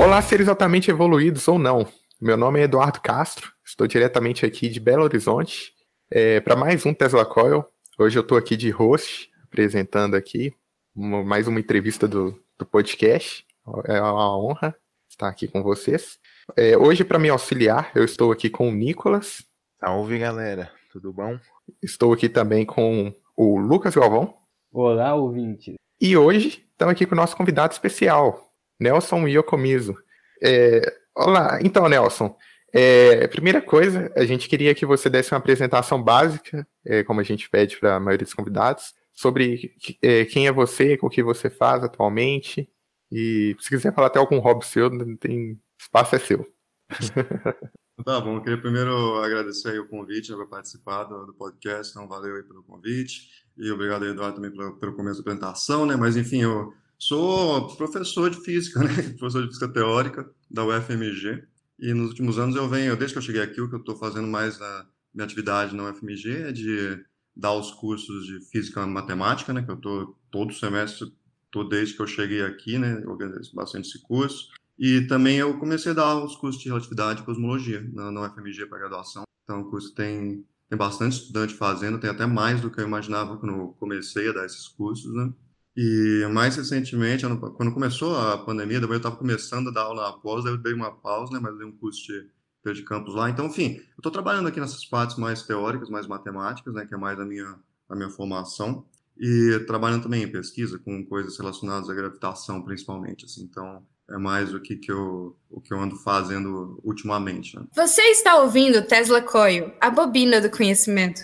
Olá, seres altamente evoluídos ou não. Meu nome é Eduardo Castro, estou diretamente aqui de Belo Horizonte é, para mais um Tesla Coil. Hoje eu estou aqui de host, apresentando aqui uma, mais uma entrevista do, do podcast. É uma honra estar aqui com vocês. É, hoje, para me auxiliar, eu estou aqui com o Nicolas. Salve, galera. Tudo bom? Estou aqui também com o Lucas Galvão. Olá, ouvinte. E hoje estamos aqui com o nosso convidado especial, Nelson Iocomiso. É, olá, então, Nelson. É, primeira coisa, a gente queria que você desse uma apresentação básica, é, como a gente pede para a maioria dos convidados, sobre é, quem é você, o que você faz atualmente. E se quiser falar até algum hobby seu, tem espaço é seu. Tá bom, eu queria primeiro agradecer o convite para participar do, do, podcast, então valeu aí pelo convite e obrigado aí, Eduardo também pelo, pelo começo da apresentação, né, mas enfim, eu sou professor de física, né, professor de física teórica da UFMG e nos últimos anos eu venho, desde que eu cheguei aqui, o que eu estou fazendo mais na minha atividade na UFMG é de dar os cursos de física e matemática, né, que eu estou todo semestre, tô desde que eu cheguei aqui, né, organizo bastante esse curso, e também eu comecei a dar os cursos de relatividade e cosmologia na, na UFMG para graduação. Então, o curso tem, tem bastante estudante fazendo, tem até mais do que eu imaginava quando eu comecei a dar esses cursos, né? E mais recentemente, quando começou a pandemia, depois eu estava começando a dar aula após, daí eu dei uma pausa, né? Mas dei um curso de de campus lá. Então, enfim, eu estou trabalhando aqui nessas partes mais teóricas, mais matemáticas, né? Que é mais a minha, a minha formação. E trabalhando também em pesquisa com coisas relacionadas à gravitação, principalmente, assim. Então, é mais o que, que, eu, o que eu ando fazendo ultimamente. Né? Você está ouvindo Tesla Coil, a bobina do conhecimento.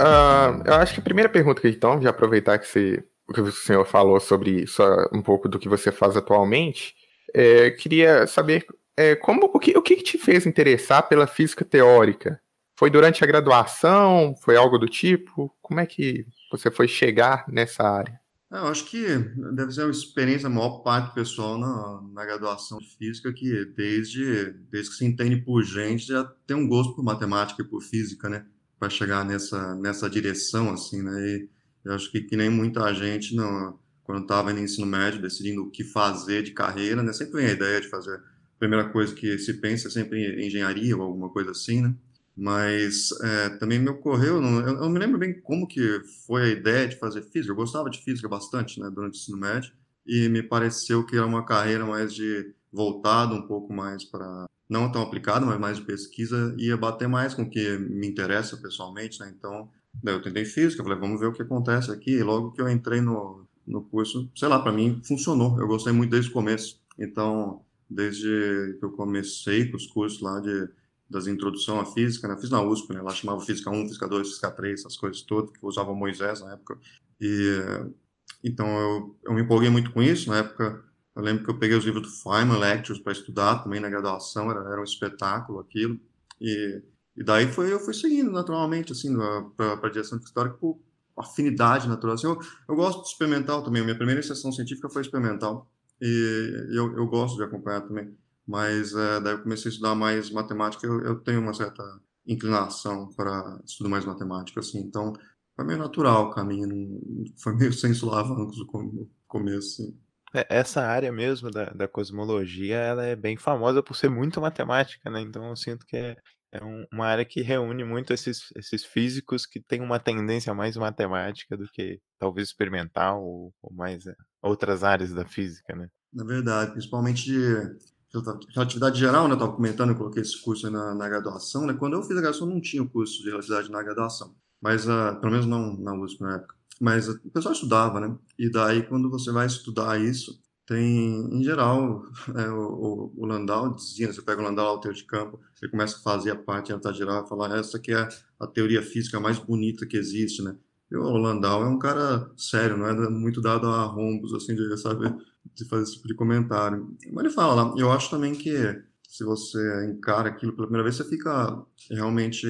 Uh, eu acho que a primeira pergunta que então, já aproveitar que você, que o senhor falou sobre isso, um pouco do que você faz atualmente, é, queria saber é, como o que, o que te fez interessar pela física teórica? Foi durante a graduação? Foi algo do tipo? Como é que você foi chegar nessa área? É, eu acho que deve ser uma experiência, a maior parte pessoal na, na graduação de física, que desde, desde que se entende por gente, já tem um gosto por matemática e por física, né? Para chegar nessa, nessa direção, assim, né? E eu acho que, que nem muita gente, não, quando estava no ensino médio, decidindo o que fazer de carreira, né? Sempre vem a ideia de fazer. A primeira coisa que se pensa é sempre engenharia ou alguma coisa assim, né? Mas é, também me ocorreu, não, eu não me lembro bem como que foi a ideia de fazer física. Eu gostava de física bastante, né? Durante o ensino médio e me pareceu que era uma carreira mais de voltado um pouco mais para não tão aplicado, mas mais de pesquisa, ia bater mais com o que me interessa pessoalmente, né? Então, eu tentei física, falei, vamos ver o que acontece aqui. E logo que eu entrei no, no curso, sei lá, para mim funcionou. Eu gostei muito desde o começo. Então, desde que eu comecei com os cursos lá de das introdução à física, né? Fiz na USP, né? Lá chamava Física 1, Física 2, Física 3, essas coisas todas, que usava Moisés na época. E então eu, eu me empolguei muito com isso. Na época eu lembro que eu peguei os livros do Feynman Lectures para estudar também na graduação, era, era um espetáculo aquilo. E, e daí foi, eu fui seguindo naturalmente, assim, para a direção de história por afinidade natural. Assim, eu, eu gosto de experimental também, a minha primeira iniciação científica foi experimental. E eu, eu gosto de acompanhar também. Mas é, daí eu comecei a estudar mais matemática, eu, eu tenho uma certa inclinação para estudo mais matemática, assim. Então, foi meio natural o caminho, foi meio sem sulavancos no começo, assim. É, essa área mesmo da, da cosmologia, ela é bem famosa por ser muito matemática, né? Então eu sinto que é, é um- uma área que reúne muito esses, esses físicos que têm uma tendência mais matemática do que talvez experimental ou, ou mais é, outras áreas da física, né? Na verdade, principalmente de relatividade geral, né? Eu estava comentando, eu coloquei esse curso na, na graduação, né? Quando eu fiz a graduação, não tinha o curso de relatividade na graduação, mas uh, pelo menos não na USP na época mas o pessoal estudava, né? E daí, quando você vai estudar isso, tem, em geral, é, o, o, Landau dizia, né, você pega o Landau o teor de campo, ele começa a fazer a parte geral, falar, essa aqui é a teoria física mais bonita que existe, né? E o Landau é um cara sério, não é muito dado a rombos, assim, de, sabe, de fazer esse tipo de comentário. Mas ele fala lá, eu acho também que se você encara aquilo pela primeira vez, você fica realmente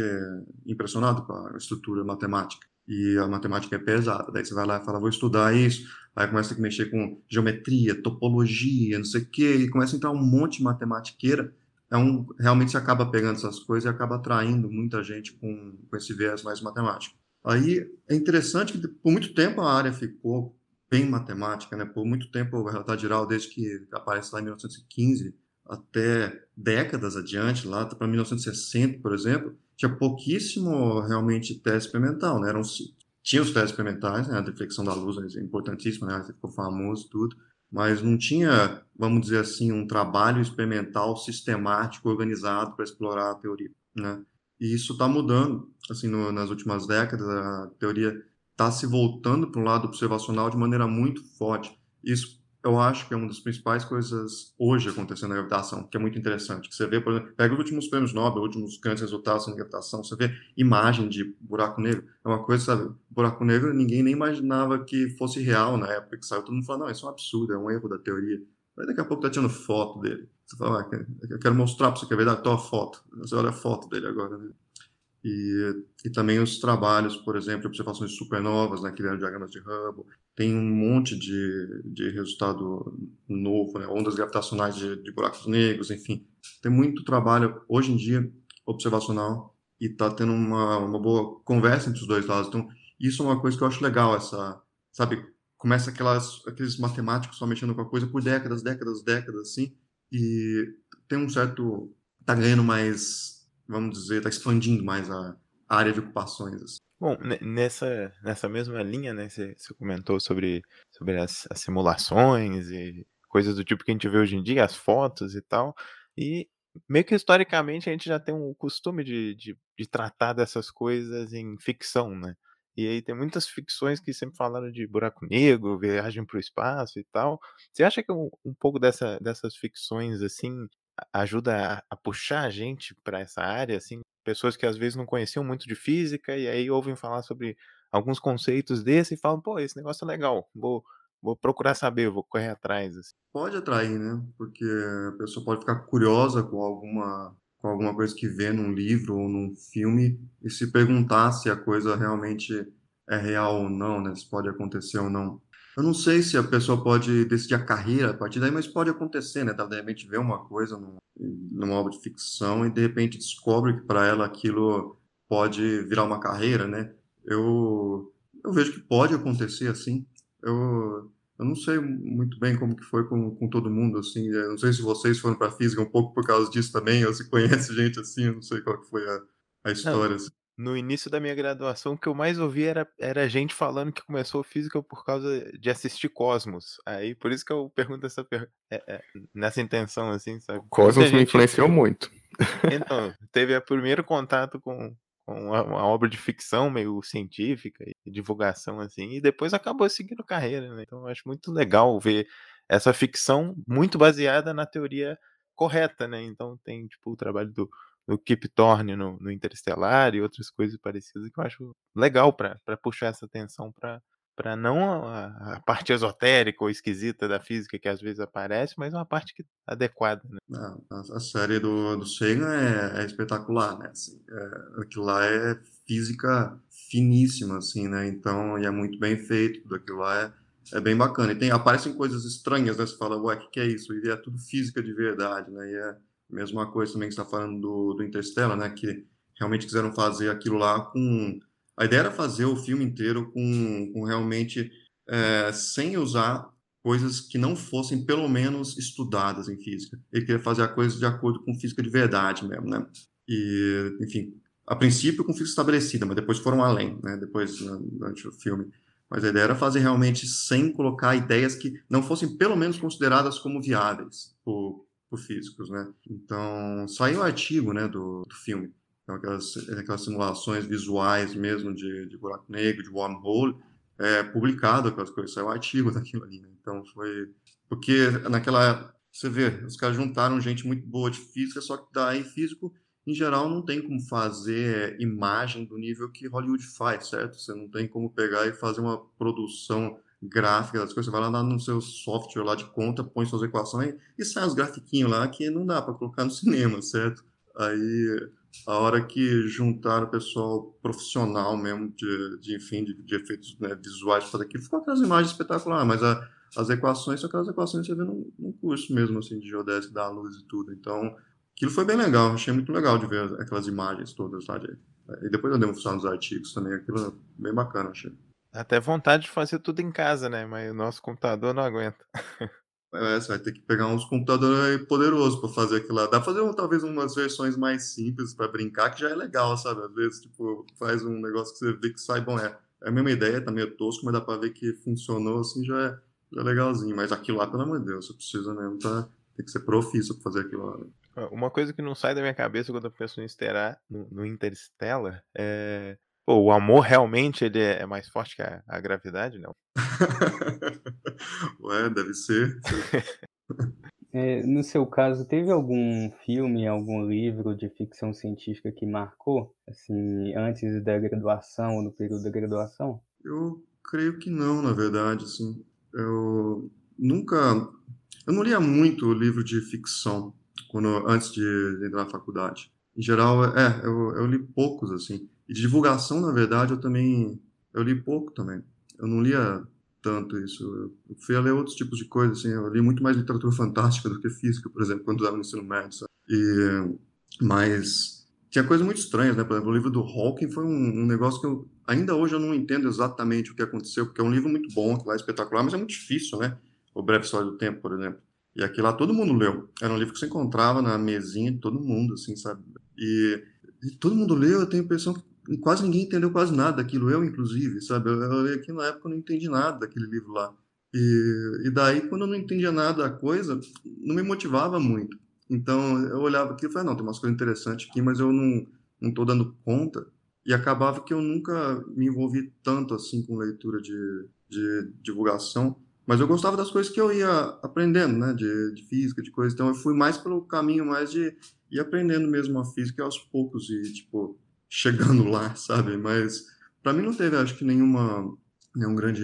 impressionado com a estrutura matemática. E a matemática é pesada. Daí você vai lá e fala, vou estudar isso. Aí começa a mexer com geometria, topologia, não sei o quê, e começa a entrar um monte de matematiqueira. É um, realmente você acaba pegando essas coisas e acaba atraindo muita gente com, com esse viés mais matemático. Aí é interessante que por muito tempo a área ficou bem matemática, né? Por muito tempo a realidade geral, desde que aparece lá em 1915, até décadas adiante, lá para 1960, por exemplo, tinha pouquíssimo realmente teste experimental, né? Eram, tinha os testes experimentais, né? A deflexão da luz é importantíssima, né? Ficou famoso tudo, mas não tinha, vamos dizer assim, um trabalho experimental sistemático, organizado para explorar a teoria, né? E isso está mudando, assim, no, nas últimas décadas, a teoria está se voltando para o lado observacional de maneira muito forte. Isso eu acho que é uma das principais coisas hoje acontecendo na gravitação, que é muito interessante. Que você vê, por exemplo, pega os últimos prêmios Nobel, os últimos grandes resultados na gravitação, você vê imagem de buraco negro. É uma coisa, sabe? Buraco negro, ninguém nem imaginava que fosse real na época que saiu. Todo mundo fala, não, isso é um absurdo, é um erro da teoria. Aí daqui a pouco tá tirando foto dele. Você fala, ah, eu quero mostrar para você que é verdade, tô a foto. Você olha a foto dele agora, né? E, e também os trabalhos, por exemplo, observações de supernovas, né, vieram diagramas de Hubble, tem um monte de, de resultado novo, né, ondas gravitacionais de, de buracos negros, enfim. Tem muito trabalho, hoje em dia, observacional, e está tendo uma, uma boa conversa entre os dois lados. Então, isso é uma coisa que eu acho legal, essa, sabe, começa aquelas, aqueles matemáticos só mexendo com a coisa por décadas, décadas, décadas, assim, e tem um certo, tá ganhando mais vamos dizer, está expandindo mais a, área de ocupações. Assim. Bom, nessa, nessa mesma linha, né, você, comentou sobre, sobre as, as, simulações e coisas do tipo que a gente vê hoje em dia, as fotos e tal, e meio que historicamente a gente já tem um costume de, de, de tratar dessas coisas em ficção, né? E aí tem muitas ficções que sempre falaram de buraco negro, viagem para o espaço e tal. Você acha que um, um pouco dessa, dessas ficções, assim, ajuda a, a puxar a gente para essa área, assim, pessoas que às vezes não conheciam muito de física e aí ouvem falar sobre alguns conceitos desse e falam, pô, esse negócio é legal, vou, vou procurar saber, vou correr atrás. Assim. Pode atrair, né? Porque a pessoa pode ficar curiosa com alguma com alguma coisa que vê num livro ou num filme e se perguntar se a coisa realmente é real ou não, né? Se pode acontecer ou não. Eu não sei se a pessoa pode decidir a carreira a partir daí, mas pode acontecer, né? Ela de repente vê uma coisa numa obra de ficção e de repente descobre que para ela aquilo pode virar uma carreira, né? Eu, eu vejo que pode acontecer assim. Eu, eu não sei muito bem como que foi com, com todo mundo, assim. Eu não sei se vocês foram para física um pouco por causa disso também, ou se conhece gente assim, eu não sei qual que foi a, a história. Assim no início da minha graduação, o que eu mais ouvi era, era gente falando que começou física por causa de assistir Cosmos. Aí, por isso que eu pergunto essa pergunta, é, é, nessa intenção, assim, sabe? Cosmos gente... me influenciou muito. Então, teve o primeiro contato com, com uma, uma, obra de ficção meio científica e divulgação, assim, e depois acabou seguindo carreira, né? Então, eu acho muito legal ver essa ficção muito baseada na teoria correta, né? Então, tem, tipo, o trabalho do do Kip Thorne no, no Interestelar e outras coisas parecidas que eu acho legal para puxar essa atenção para para não a, a, parte esotérica ou esquisita da física que às vezes aparece, mas uma parte que adequada. Né? A, a, série do, do Sagan é, é espetacular, né? Assim, é, aquilo lá é física finíssima, assim, né? Então, e é muito bem feito, tudo aquilo lá é, é bem bacana. E tem, aparecem coisas estranhas, né? Você fala, ué, o que, que é isso? E é tudo física de verdade, né? E é, Mesma coisa também que está falando do, do Interstellar, né? Que realmente quiseram fazer aquilo lá com. A ideia era fazer o filme inteiro com, com realmente é, sem usar coisas que não fossem pelo menos estudadas em física. Ele queria fazer a coisa de acordo com física de verdade mesmo, né? E, enfim, a princípio com física estabelecida, mas depois foram além, né? Depois, né, durante o filme. Mas a ideia era fazer realmente sem colocar ideias que não fossem pelo menos consideradas como viáveis por, por físicos, né? Então, saiu um artigo, né, do, do filme, então, aquelas, aquelas simulações visuais mesmo de, de buraco negro, de wormhole, é, publicado aquelas coisas, saiu um artigo daquilo ali, né? Então, foi Porque naquela. Você vê, os caras juntaram gente muito boa de física, só que daí físico, em geral, não tem como fazer imagem do nível que Hollywood faz, certo? Você não tem como pegar e fazer uma produção gráfica das coisas. Você vai lá no seu software lá de conta, põe suas equações e sai os grafiquinhos lá que não dá para colocar no cinema, certo? Aí a hora que juntaram o pessoal profissional mesmo de, de enfim, de, de efeitos né, visuais para aquilo, ficou aquelas imagens espetaculares, mas a, as equações são aquelas equações que você vê num, num curso mesmo, assim, de geodésia da luz e tudo. Então, aquilo foi bem legal, achei muito legal de ver aquelas imagens todas lá. De, e depois eu dei uma função nos artigos também, aquilo é bem bacana, achei. Até vontade de fazer tudo em casa, né? Mas o nosso computador não aguenta. É, você vai ter que pegar uns computadores poderosos para fazer aquilo lá. Dá pra fazer talvez umas versões mais simples para brincar, que já é legal, sabe? Às vezes, tipo, faz um negócio que você vê que sai bom. É, é a mesma ideia, tá meio tosco, mas dá pra ver que funcionou assim, já é, já é legalzinho. Mas aquilo lá, pelo amor de Deus, você precisa mesmo, tá? Tem que ser profissa pra fazer aquilo lá. Né? Uma coisa que não sai da minha cabeça quando eu penso no, no Interstellar é Pô, o amor realmente ele é mais forte que a, a gravidade, não? Ué, deve ser. É, no seu caso, teve algum filme, algum livro de ficção científica que marcou, assim, antes da graduação ou no período da graduação? Eu creio que não, na verdade, assim. Eu nunca, eu não lia muito livro de ficção quando antes de entrar na faculdade. Em geral, é, eu, eu li poucos assim. E de divulgação, na verdade, eu também eu li pouco também. Eu não lia tanto isso. Eu fui a ler outros tipos de coisas, assim. Eu li muito mais literatura fantástica do que física, por exemplo, quando estava no ensino médio. Sabe? E, mas tinha coisas muito estranhas, né? Por exemplo, o livro do Hawking foi um, um, negócio que eu, ainda hoje eu não entendo exatamente o que aconteceu, porque é um livro muito bom, lá é espetacular, mas é muito difícil, né? O Breve História do Tempo, por exemplo. E aqui lá todo mundo leu. Era um livro que você encontrava na mesinha de todo mundo, assim, sabe? E, e todo mundo leu, eu tenho a impressão que quase ninguém entendeu quase nada daquilo, eu inclusive, sabe? Eu, eu aqui na época não entendi nada daquele livro lá. E, e daí, quando eu não entendia nada da coisa, não me motivava muito. Então, eu olhava aqui e falei, não, tem umas coisas interessantes aqui, mas eu não não dando conta. E acabava que eu nunca me envolvi tanto assim com leitura de, de divulgação. Mas eu gostava das coisas que eu ia aprendendo, né? De, de física, de coisas. Então, eu fui mais pelo caminho mais de ir aprendendo mesmo a física aos poucos. E, tipo, chegando lá, sabe? Mas para mim não teve, acho que nenhuma nenhum grande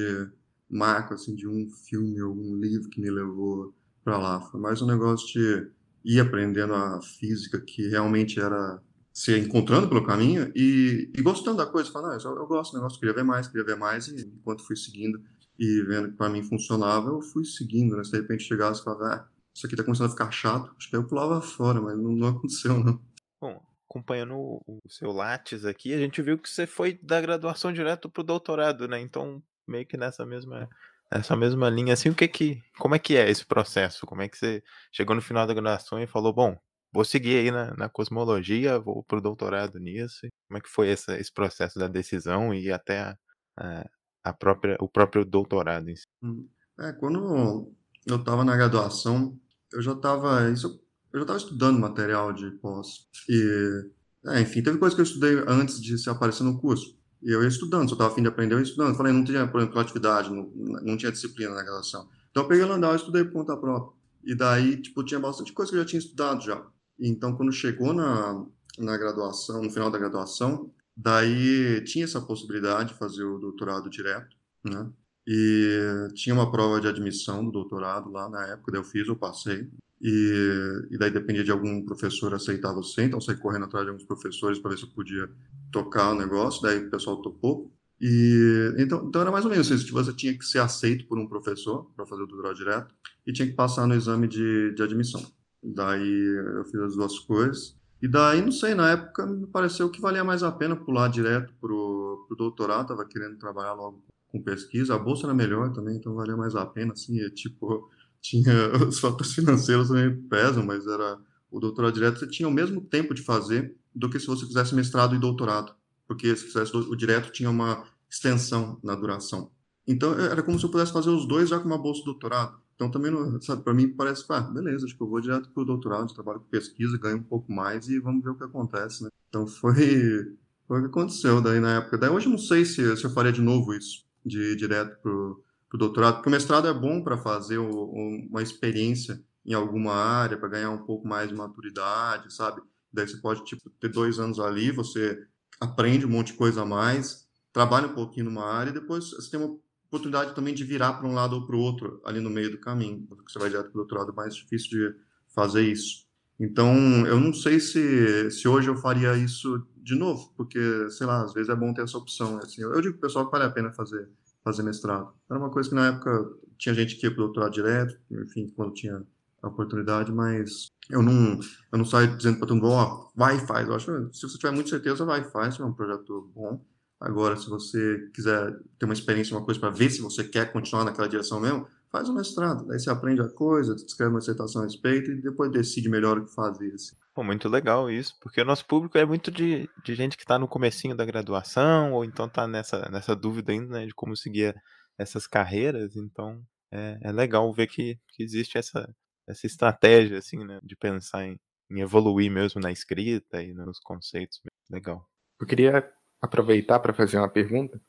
marco assim de um filme ou um livro que me levou para lá. Foi mais um negócio de ir aprendendo a física que realmente era se encontrando pelo caminho e, e gostando da coisa, falando, ah, eu, eu gosto do negócio, queria ver mais, queria ver mais e enquanto fui seguindo e vendo que para mim funcionava, eu fui seguindo, né? Se de repente chegasse e falava, ah, isso aqui tá começando a ficar chato, acho que aí eu pulava fora, mas não, não aconteceu, não. Bom, acompanhando o seu Lattes aqui, a gente viu que você foi da graduação direto pro doutorado, né? Então, meio que nessa mesma nessa mesma linha assim, o que que como é que é esse processo? Como é que você chegou no final da graduação e falou, bom, vou seguir aí na, na cosmologia, vou pro doutorado nisso. Como é que foi essa, esse processo da decisão e até a, a, a própria o próprio doutorado em si? Hum, é, quando eu estava na graduação, eu já estava isso eu já estava estudando material de pós. E, é, enfim, teve coisas que eu estudei antes de se aparecer no curso. E eu ia estudando, se eu estava afim de aprender, eu ia estudando. falei, não tinha, por exemplo, atividade, não, não tinha disciplina na graduação. Então eu peguei o Landau e estudei por conta própria. E daí, tipo, tinha bastante coisa que eu já tinha estudado já. Então, quando chegou na, na graduação, no final da graduação, daí tinha essa possibilidade de fazer o doutorado direto, né? E tinha uma prova de admissão do doutorado lá na época, daí eu fiz, eu passei. E, e daí dependia de algum professor aceitar você, então saí correndo atrás de alguns professores para ver se eu podia tocar o negócio, daí o pessoal topou. E então, então era mais ou menos isso, você tinha que ser aceito por um professor para fazer o doutorado direto e tinha que passar no exame de, de admissão. Daí eu fiz as duas coisas. E daí, não sei, na época me pareceu que valia mais a pena pular direto pro, pro doutorado, tava querendo trabalhar logo com pesquisa, a bolsa era melhor também, então valia mais a pena, assim, é tipo, tinha os fatores financeiros também pesam, mas era o doutorado direto você tinha o mesmo tempo de fazer do que se você fizesse mestrado e doutorado, porque se fizesse o direto tinha uma extensão na duração. Então era como se eu pudesse fazer os dois já com uma bolsa de doutorado. Então também, sabe, para mim parece, ah, beleza, acho que eu vou direto para o doutorado, trabalho com pesquisa, ganho um pouco mais e vamos ver o que acontece, né? Então foi, foi o que aconteceu daí na época. Daí hoje eu não sei se, se eu faria de novo isso, de ir direto pro, o doutorado, porque o mestrado é bom para fazer o, uma experiência em alguma área, para ganhar um pouco mais de maturidade, sabe? Daí você pode tipo, ter dois anos ali, você aprende um monte de coisa a mais, trabalha um pouquinho numa área e depois você tem uma oportunidade também de virar para um lado ou para o outro ali no meio do caminho. Porque você vai direto para o doutorado, é mais difícil de fazer isso. Então, eu não sei se, se hoje eu faria isso de novo, porque, sei lá, às vezes é bom ter essa opção. Assim, eu, digo para o pessoal que vale a pena fazer, fazer mestrado. Era uma coisa que na época tinha gente que ia para o doutorado direto, enfim, quando tinha a oportunidade, mas eu não, eu não saio dizendo para todo mundo, ó, oh, vai e faz. Eu acho se você tiver muita certeza, vai e faz, é um projeto bom. Agora, se você quiser ter uma experiência, uma coisa para ver se você quer continuar naquela direção mesmo, faz um mestrado. Daí você aprende a coisa, escreve uma dissertação a respeito e depois decide melhor o que fazer. Assim. Pô, muito legal isso, porque o nosso público é muito de, de gente que está no comecinho da graduação, ou então está nessa, nessa dúvida ainda, né, de como seguir essas carreiras, então é, é legal ver que, que existe essa, essa estratégia, assim, né, de pensar em, em evoluir mesmo na escrita e nos conceitos. Legal. Eu queria aproveitar para fazer uma pergunta,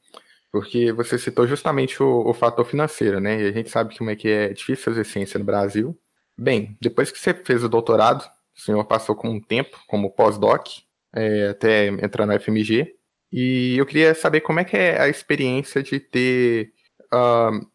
porque você citou justamente o, o, fator financeiro, né? E a gente sabe como é que é difícil fazer ciência no Brasil. Bem, depois que você fez o doutorado, o senhor passou com um tempo como pós-doc, é, até entrar no FMG, e eu queria saber como é que é a experiência de ter uh,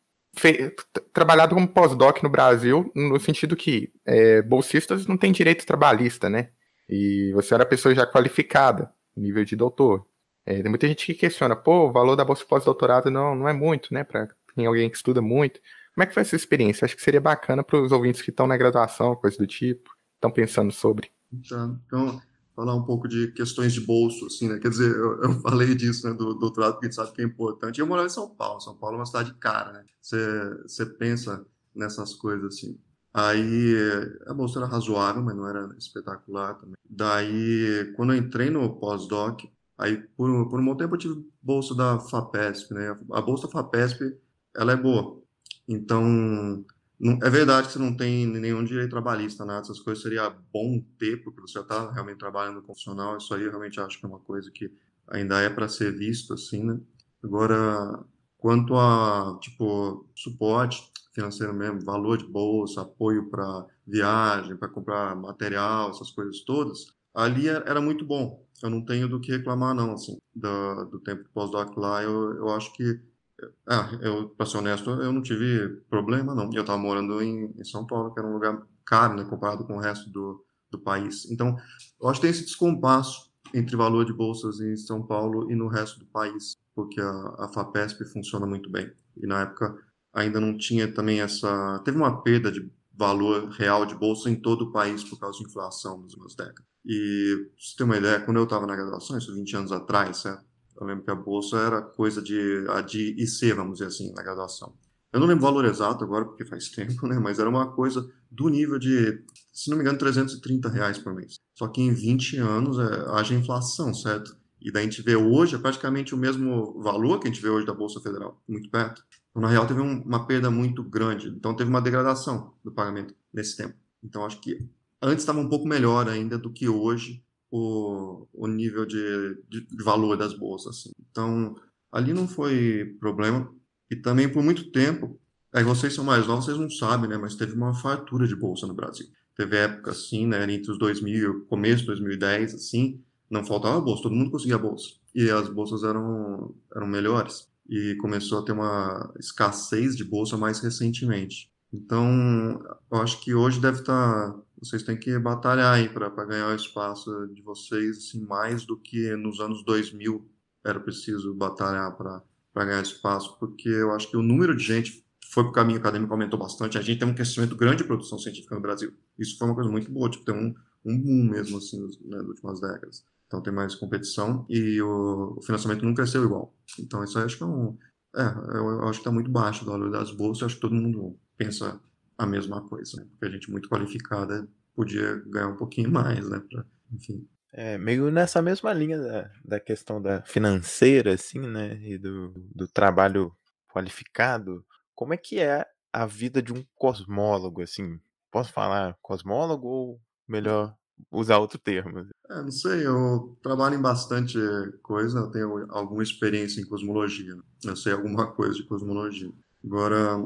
trabalhado como pós-doc no Brasil, no sentido que é, bolsistas não têm direito trabalhista, né? E você era pessoa já qualificada, nível de doutor. É, tem muita gente que questiona, pô, o valor da bolsa pós-doutorado não, não é muito, né? Para quem alguém que estuda muito. Como é que foi essa experiência? Acho que seria bacana para os ouvintes que estão na graduação, coisa do tipo, estão pensando sobre. Então, então, falar um pouco de questões de bolso, assim, né? Quer dizer, eu, eu falei disso, né, do doutorado, porque a gente sabe que é importante. Eu moro em São Paulo. São Paulo é uma cidade cara, né? Você, você pensa nessas coisas, assim. Aí a bolsa era razoável, mas não era espetacular também. Daí, quando eu entrei no pós-doc, Aí, por, por um bom tempo, eu tive bolsa da FAPESP, né? A bolsa FAPESP, ela é boa. Então, não, é verdade que você não tem nenhum direito trabalhista, nada, essas coisas seria bom ter, porque você já está realmente trabalhando com funcional, isso aí eu realmente acho que é uma coisa que ainda é para ser visto, assim, né? Agora, quanto a, tipo, suporte financeiro mesmo, valor de bolsa, apoio para viagem, para comprar material, essas coisas todas, ali era muito bom. Eu não tenho do que reclamar, não, assim, do, do tempo pós-doc lá. Eu, eu acho que, ah, eu, para ser honesto, eu não tive problema, não. Eu estava morando em, em, São Paulo, que era um lugar caro, né, comparado com o resto do, do país. Então, eu acho que tem esse descompasso entre valor de bolsas em São Paulo e no resto do país, porque a, a FAPESP funciona muito bem. E na época ainda não tinha também essa. Teve uma perda de valor real de bolsa em todo o país por causa de inflação nas últimas décadas. E, pra você ter uma ideia, quando eu estava na graduação, isso 20 anos atrás, certo? eu lembro que a bolsa era coisa de, a de IC, vamos dizer assim, na graduação. Eu não lembro o valor exato agora, porque faz tempo, né? Mas era uma coisa do nível de, se não me engano, 330 reais por mês. Só que em 20 anos é, haja inflação, certo? E daí a gente vê hoje é praticamente o mesmo valor que a gente vê hoje da Bolsa Federal, muito perto. Então, na real, teve um, uma perda muito grande. Então, teve uma degradação do pagamento nesse tempo. Então, acho que antes estava um pouco melhor ainda do que hoje o, o nível de, de, valor das bolsas. Assim. Então, ali não foi problema. E também, por muito tempo, é, vocês são mais novos, vocês não sabem, né? Mas teve uma fartura de bolsa no Brasil. Teve época, assim, né? Entre os 2000, começo de 2010, assim, não faltava bolsa, todo mundo conseguia bolsa. E as bolsas eram, eram melhores. E começou a ter uma escassez de bolsa mais recentemente. Então, eu acho que hoje deve estar. Tá, vocês têm que batalhar aí para ganhar o espaço de vocês, assim, mais do que nos anos 2000 era preciso batalhar para ganhar espaço, porque eu acho que o número de gente foi para o caminho acadêmico aumentou bastante. A gente tem um crescimento grande de produção científica no Brasil. Isso foi uma coisa muito boa, tipo, tem um, um boom mesmo, assim, né, nas últimas décadas. Então tem mais competição e o, o financiamento não cresceu igual. Então isso acho que é um. É, eu, eu acho que está muito baixo o valor das bolsas. Eu acho que todo mundo pensa a mesma coisa, né? Porque a gente muito qualificada podia ganhar um pouquinho mais, né? Pra, enfim. É, meio nessa mesma linha da, da questão da financeira, assim, né? E do, do trabalho qualificado. Como é que é a vida de um cosmólogo, assim? Posso falar cosmólogo ou melhor usar outro termo? É, não sei, eu trabalho em bastante coisa, eu tenho alguma experiência em cosmologia, eu sei alguma coisa de cosmologia. Agora,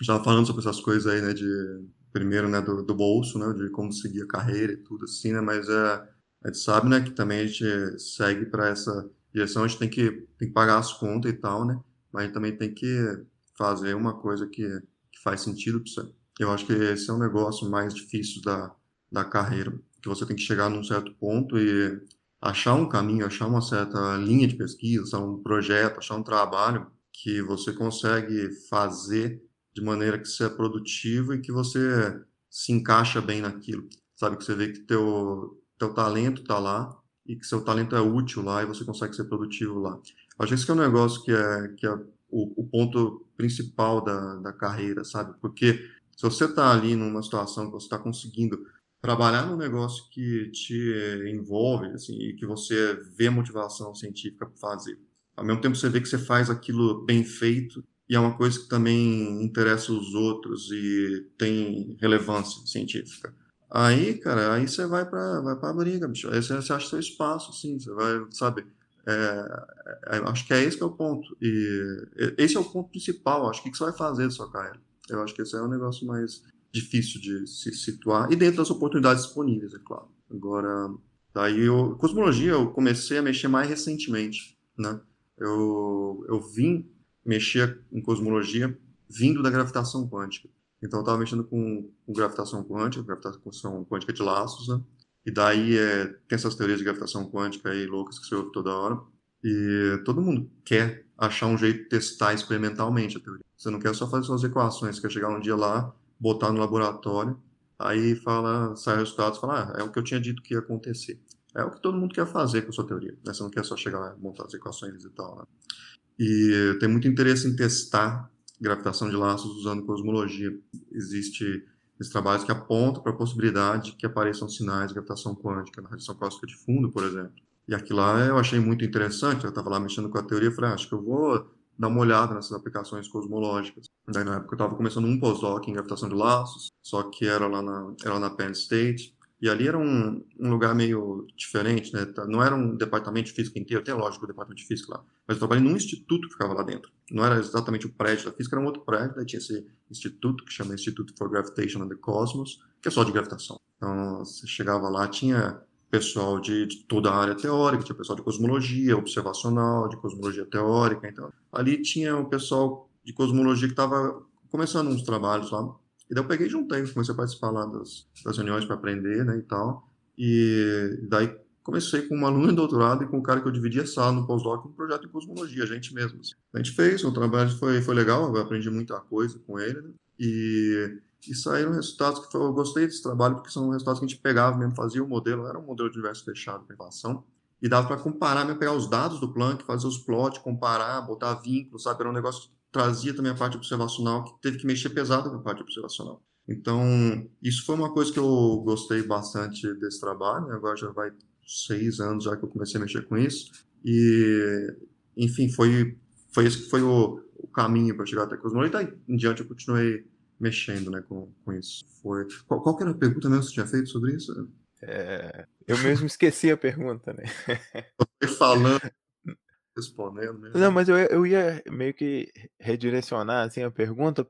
já falando sobre essas coisas aí, né, de primeiro, né, do, do bolso, né, de como seguir a carreira e tudo assim, né, mas é, a gente sabe, né, que também a gente segue para essa direção, a gente tem que, tem que pagar as contas e tal, né, mas a gente também tem que fazer uma coisa que, que faz sentido para você. Eu acho que esse é um negócio mais difícil da, da carreira, que você tem que chegar num certo ponto e achar um caminho, achar uma certa linha de pesquisa, um projeto, achar um trabalho que você consegue fazer de maneira que é produtivo e que você se encaixa bem naquilo. Sabe que você vê que teu teu talento está lá e que seu talento é útil lá e você consegue ser produtivo lá. Acho que esse é um negócio que é que é o, o ponto principal da, da carreira, sabe? Porque se você está ali numa situação que você está conseguindo trabalhar num negócio que te envolve, assim, e que você vê motivação científica para fazer, ao mesmo tempo você vê que você faz aquilo bem feito e é uma coisa que também interessa os outros e tem relevância científica. Aí, cara, aí você vai para vai a briga, bicho. Aí você, você acha seu espaço, assim, você vai, sabe? É, é, acho que é esse que é o ponto. E esse é o ponto principal. Acho que o que você vai fazer da sua carreira. Eu acho que esse é um negócio mais difícil de se situar. E dentro das oportunidades disponíveis, é claro. Agora, daí eu, cosmologia eu comecei a mexer mais recentemente, né? Eu, eu vim mexer em cosmologia vindo da gravitação quântica. Então eu estava mexendo com, com, gravitação quântica, gravitação quântica de laços, né? E daí é, tem essas teorias de gravitação quântica aí loucas que você ouve toda hora. E todo mundo quer achar um jeito de testar experimentalmente a teoria. Você não quer só fazer suas equações, quer chegar um dia lá, botar no laboratório, aí fala, sai resultados fala, ah, é o que eu tinha dito que ia acontecer. É o que todo mundo quer fazer com a sua teoria. Né? Você não quer só chegar lá e montar as equações e tal. Né? E tem muito interesse em testar gravitação de laços usando cosmologia. Existe esses trabalhos que apontam para a possibilidade que apareçam sinais de gravitação quântica na radiação cósmica de fundo, por exemplo. E aquilo lá eu achei muito interessante. Eu estava lá mexendo com a teoria falei, ah, acho que eu vou dar uma olhada nessas aplicações cosmológicas. Daí, na época, eu estava começando um pós-doc em gravitação de laços, só que era lá na, era na Penn State. E ali era um, um lugar meio diferente, né? Tá, não era um departamento de física inteiro, tem lógico o departamento de física lá, mas eu trabalhei num instituto que ficava lá dentro. Não era exatamente o prédio da física, era um outro prédio, daí tinha esse instituto que chama Institute for Gravitation and the Cosmos, que é só de gravitação. Então, você chegava lá, tinha pessoal de, de, toda a área teórica, tinha pessoal de cosmologia observacional, de cosmologia teórica, então ali tinha o pessoal de cosmologia que estava começando uns trabalhos lá, e daí eu peguei e juntei, comecei a participar lá das, das reuniões para aprender, né, e tal. E daí comecei com um aluno em doutorado e com um cara que eu dividia sala no pós-doc, um projeto de cosmologia, a gente mesmo. Assim. A gente fez, o trabalho foi, foi legal, eu aprendi muita coisa com ele, né? E, e saíram resultados que foi, eu gostei desse trabalho, porque são resultados que a gente pegava mesmo, fazia o modelo, era um modelo de universo fechado para equação, e dava para comparar, mesmo pegar os dados do Planck, fazer os plots, comparar, botar vínculos, sabe? Era um negócio trazia também a parte observacional, que teve que mexer pesado com a parte observacional. Então, isso foi uma coisa que eu gostei bastante desse trabalho. Né? Agora já vai seis anos já que eu comecei a mexer com isso. E, enfim, foi, foi esse que foi o, o caminho para chegar até a cosmologia. E daí em diante eu continuei mexendo né, com, com isso. Foi... Qual, qual era a pergunta mesmo que você tinha feito sobre isso? É, eu mesmo esqueci a pergunta, né? Foi falando respondendo. Mesmo. Não, mas eu, eu ia meio que redirecionar assim, a pergunta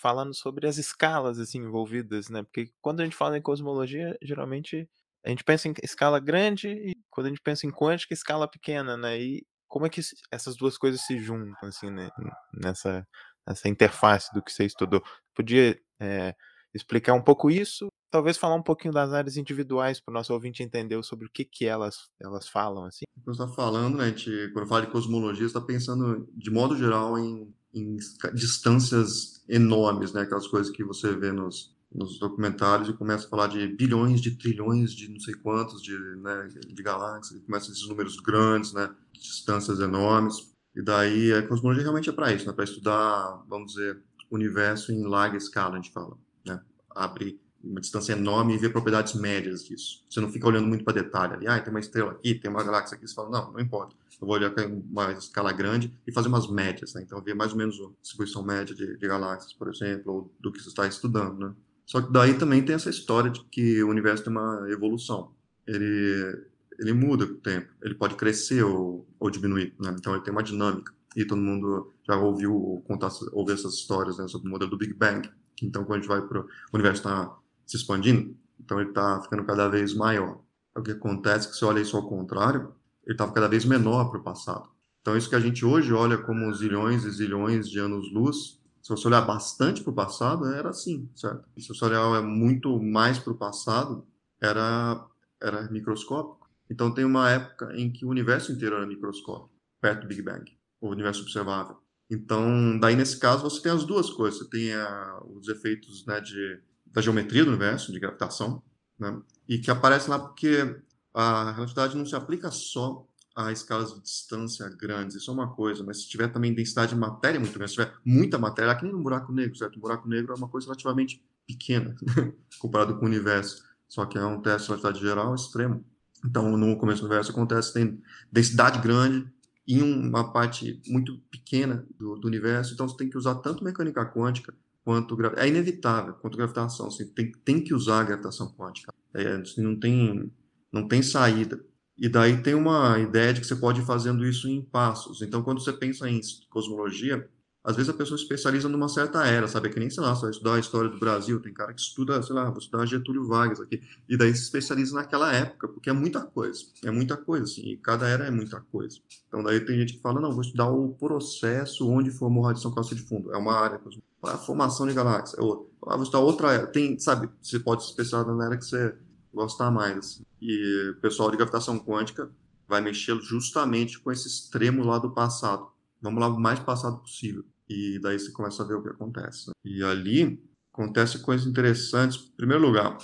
falando sobre as escalas assim envolvidas, né? Porque quando a gente fala em cosmologia, geralmente a gente pensa em escala grande e quando a gente pensa em quântica, escala pequena, né? E como é que essas duas coisas se juntam assim né? nessa nessa interface do que você estudou? Podia é, explicar um pouco isso talvez falar um pouquinho das áreas individuais para o nosso ouvinte entender sobre o que, que elas, elas falam, assim. Você está falando, né, gente, quando fala de cosmologia, está pensando, de modo geral, em, em, distâncias enormes, né, aquelas coisas que você vê nos, nos documentários e começa a falar de bilhões, de trilhões, de não sei quantos, de, né, de galáxias, começa esses números grandes, né, distâncias enormes, e daí a cosmologia realmente é para isso, né, para estudar, vamos dizer, o universo em larga escala, a gente fala, né, abre uma distância enorme e ver propriedades médias disso. Você não fica olhando muito para detalhe ali, ah, tem uma estrela aqui, tem uma galáxia aqui, você fala, não, não importa. Eu vou olhar com uma escala grande e fazer umas médias, né? Então, ver mais ou menos a distribuição média de, de galáxias, por exemplo, ou do que você está estudando, né? Só que daí também tem essa história de que o universo tem uma evolução. Ele, ele muda com o tempo. Ele pode crescer ou, ou diminuir, né? Então, ele tem uma dinâmica. e todo mundo já ouviu contar, ouvir essas histórias né, sobre o modelo do Big Bang. Então, quando a gente vai para o universo está se expandindo, então ele está ficando cada vez maior. O que acontece é que se olha isso ao contrário, ele estava cada vez menor para o passado. Então, isso que a gente hoje olha como zilhões e zilhões de anos-luz, se você olhar bastante para o passado, era assim, certo? E se você olhar muito mais para o passado, era, era microscópico. Então, tem uma época em que o universo inteiro era microscópico, perto do Big Bang, o universo observável. Então, daí nesse caso, você tem as duas coisas. Você tem a, os efeitos né, de, da geometria do universo, de gravitação, né, e que aparece lá porque a relatividade não se aplica só a escalas de distância grandes, isso é uma coisa, mas se tiver também densidade de matéria muito grande, se tiver muita matéria, aqui nem no buraco negro, certo? O buraco negro é uma coisa relativamente pequena comparado com o universo, só que é um teste de relatividade geral extremo. Então, no começo do universo acontece, tem densidade grande em uma parte muito pequena do, do universo, então você tem que usar tanto mecânica quântica quanto é inevitável quanto gravitação, você tem, tem que usar a gravitação quântica. É, não tem não tem saída. E daí tem uma ideia de que você pode ir fazendo isso em passos. Então, quando você pensa em cosmologia, às vezes a pessoa se especializa numa certa era, sabe? É que nem, sei lá, vai estudar a história do Brasil, tem cara que estuda, sei lá, vou estudar Getúlio Vargas aqui, e daí se especializa naquela época, porque é muita coisa, é muita coisa, assim, e cada era é muita coisa. Então daí tem gente que fala, não, vou estudar o processo onde formou a radiação cálcica de fundo, é uma área, a formação de galáxias é outra. Ah, vou estudar outra era, tem, sabe, você pode se especializar na era que você gostar mais. Assim. E o pessoal de gravitação quântica vai mexer justamente com esse extremo lá do passado. Vamos lá o mais passado possível. E daí você começa a ver o que acontece. Né? E ali acontece coisas interessantes. Em primeiro lugar,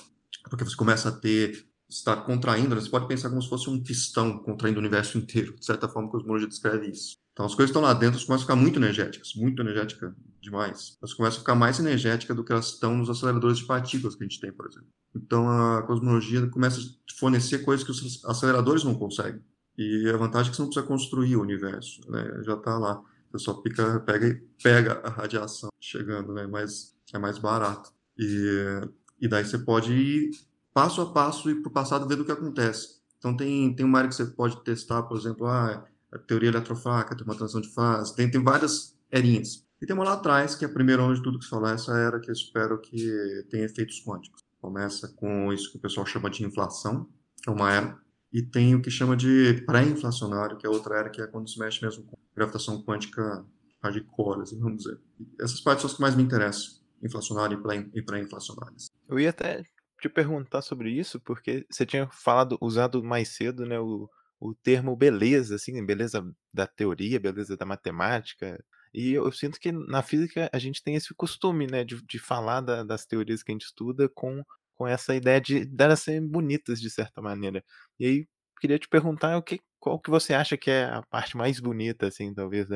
porque você começa a ter está contraindo, né? você pode pensar como se fosse um pistão contraindo o universo inteiro. De certa forma, a cosmologia descreve isso. Então, as coisas estão lá dentro, começam a ficar muito energéticas, muito energética demais. Elas começam a ficar mais energéticas do que elas estão nos aceleradores de partículas que a gente tem, por exemplo. Então, a cosmologia começa a fornecer coisas que os aceleradores não conseguem. E a vantagem é que você não precisa construir o universo, né? já está lá. Só pica, pega e pega a radiação chegando, né? Mas é mais barato. E, e daí você pode ir passo a passo e para o passado ver o que acontece. Então tem, tem uma área que você pode testar, por exemplo, ah, a teoria eletrofraca, tem uma transição de fase, tem, tem várias erinhas. E tem uma lá atrás, que é a primeira onde tudo que você falou, essa era que eu espero que tenha efeitos quânticos. Começa com isso que o pessoal chama de inflação, é uma era, e tem o que chama de pré-inflacionário, que é outra era, que é quando se mexe mesmo com gravitação quântica hardcore, assim, vamos dizer. essas partes são as que mais me interessam, inflacionário e pré-inflacionárias. Eu ia até te perguntar sobre isso, porque você tinha falado, usado mais cedo, né, o, o termo beleza, assim, beleza da teoria, beleza da matemática. E eu, eu sinto que na física a gente tem esse costume, né, de, de falar da, das teorias que a gente estuda com, com essa ideia de delas serem bonitas de certa maneira. E aí queria te perguntar o que, qual que você acha que é a parte mais bonita, assim, talvez,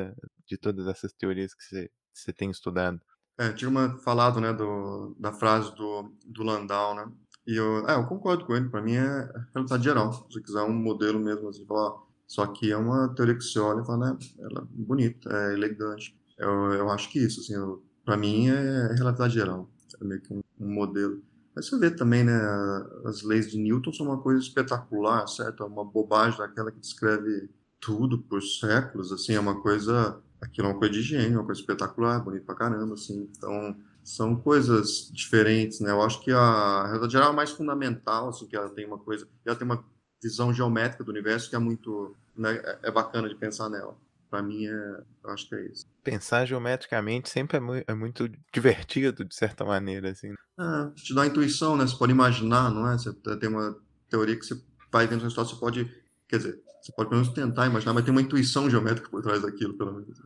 de todas essas teorias que você, você tem estudado. É, tinha uma falado, né, do, da frase do, do Landau, né, e eu, é, eu concordo com ele, para mim é realidade geral. Se você quiser um modelo mesmo, assim, falar, só que é uma teoria que você olha e fala, né, ela é bonita, é elegante. Eu, eu acho que isso, assim, para mim é realidade geral. É meio que um, um, modelo. Mas você vê também, né, as leis de Newton são uma coisa espetacular, certo? É uma bobagem daquela que descreve tudo por séculos, assim, é uma coisa, aquilo é uma coisa de gênio, uma coisa espetacular, bonito pra caramba, assim. Então, são coisas diferentes, né? Eu acho que a realidade geral é mais fundamental, assim, que ela tem uma coisa, ela tem uma visão geométrica do universo que é muito, né, é, é bacana de pensar nela. Para mim, é, eu acho que é isso. Pensar geometricamente sempre é, mu é muito divertido, de certa maneira, assim. É, te dá intuição, né? Você pode imaginar, não é? Você tem uma teoria que você vai vendo o resultado, você pode, quer dizer, você pode pelo menos tentar imaginar, mas tem uma intuição geométrica por trás daquilo, pelo menos.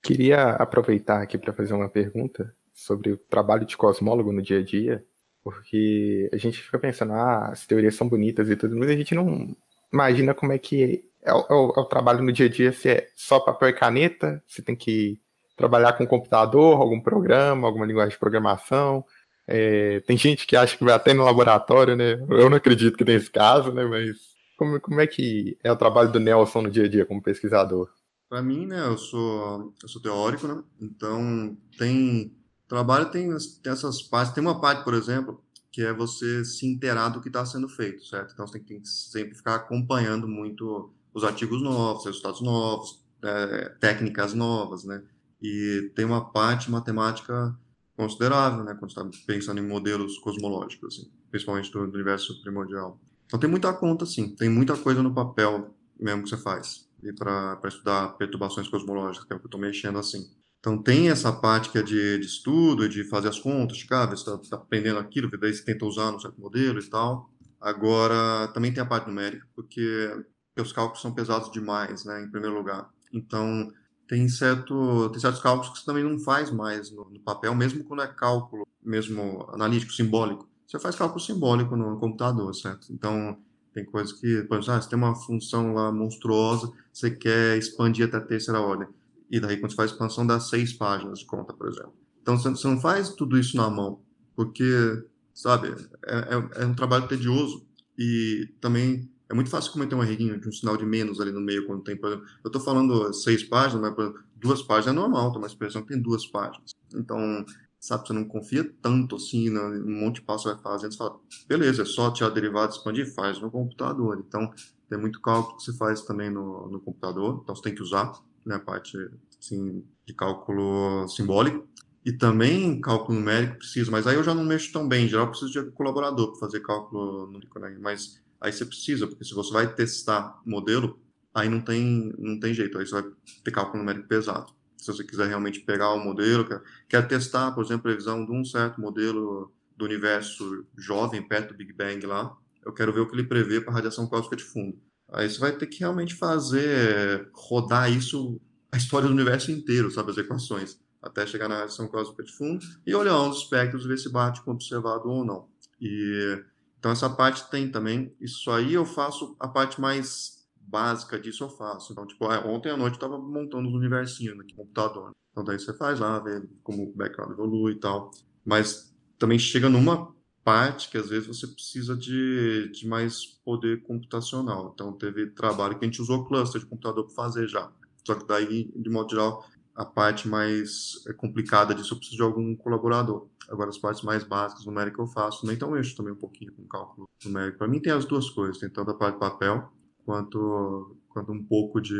Queria aproveitar aqui para fazer uma pergunta sobre o trabalho de cosmólogo no dia a dia, porque a gente fica pensando, ah, as teorias são bonitas e tudo, mas a gente não imagina como é que é, o, é o, é o trabalho no dia a dia, se é só papel e caneta, se tem que trabalhar com computador, algum programa, alguma linguagem de programação. É, tem gente que acha que vai até no laboratório, né? Eu não acredito que tem esse caso, né? Mas como, como é que é o trabalho do Nelson no dia a dia como pesquisador? Para mim, né, eu sou, eu sou teórico, né? Então tem trabalho tem, tem essas partes. Tem uma parte, por exemplo, que é você se inteirar do que está sendo feito, certo? Então você tem que sempre ficar acompanhando muito os artigos novos, resultados novos, é, técnicas novas, né? E tem uma parte matemática considerável, né? Quando está pensando em modelos cosmológicos, assim, principalmente do, do universo primordial. Então tem muita conta, sim. Tem muita coisa no papel mesmo que você faz. E para estudar perturbações cosmológicas, que é o que eu estou mexendo assim. Então tem essa parte que é de, de estudo, de fazer as contas, de ver se está tá aprendendo aquilo, daí você tenta usar no certo modelo e tal. Agora, também tem a parte numérica, porque, porque os cálculos são pesados demais, né, em primeiro lugar. Então, tem, certo, tem certos cálculos que você também não faz mais no, no papel, mesmo quando é cálculo, mesmo analítico, simbólico. Você faz cálculo simbólico no computador, certo? Então, tem coisas que, por exemplo, ah, você tem uma função lá monstruosa, você quer expandir até a terceira ordem. E daí, quando você faz expansão, dá seis páginas de conta, por exemplo. Então, você não faz tudo isso na mão, porque, sabe, é, é, é um trabalho tedioso e também é muito fácil cometer um errinho de um sinal de menos ali no meio quando tem, por exemplo, eu estou falando seis páginas, mas duas páginas é normal, tem uma expressão que tem duas páginas. Então, sabe, você não confia tanto assim, né, um monte de passo vai fazendo, você fala, beleza, é só tirar derivado, expandir, faz no computador. Então, tem muito cálculo que você faz também no, no computador, então você tem que usar né, a parte assim, de cálculo simbólico. E também cálculo numérico precisa, mas aí eu já não mexo tão bem. Em geral, eu preciso de colaborador para fazer cálculo numérico, né? Mas aí você precisa, porque se você vai testar modelo, aí não tem, não tem jeito, aí você vai ter cálculo numérico pesado. Se você quiser realmente pegar o modelo, quer, quer testar, por exemplo, a previsão de um certo modelo do universo jovem, perto do Big Bang lá, eu quero ver o que ele prevê para radiação cósmica de fundo. Aí você vai ter que realmente fazer, rodar isso, a história do universo inteiro, sabe, as equações, até chegar na radiação cósmica de fundo e olhar os espectros e ver se bate com o observado ou não. E então essa parte tem também. Isso aí eu faço a parte mais básica disso eu faço. Então, tipo, é, ontem à noite eu estava montando os universinhos no computador. Então daí você faz lá, vê como o background evolui e tal. Mas também chega numa parte que às vezes você precisa de, de mais poder computacional. Então teve trabalho que a gente usou cluster de computador para fazer já. Só que daí, de modo geral, a parte mais é, complicada disso eu preciso de algum colaborador. Agora, as partes mais básicas numérica eu faço, nem então eu mexo também um pouquinho com cálculo numérico. Para mim, tem as duas coisas: tem tanto a parte de papel quanto, quanto um pouco de,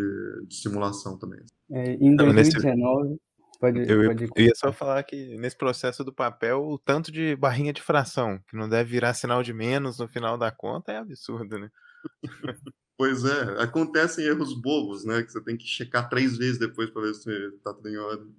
de simulação também. É, em 2019. Pode, eu, pode eu ia só falar que nesse processo do papel, o tanto de barrinha de fração, que não deve virar sinal de menos no final da conta, é absurdo, né? Pois é, acontecem erros bobos, né? Que você tem que checar três vezes depois para ver se tá tudo em ordem.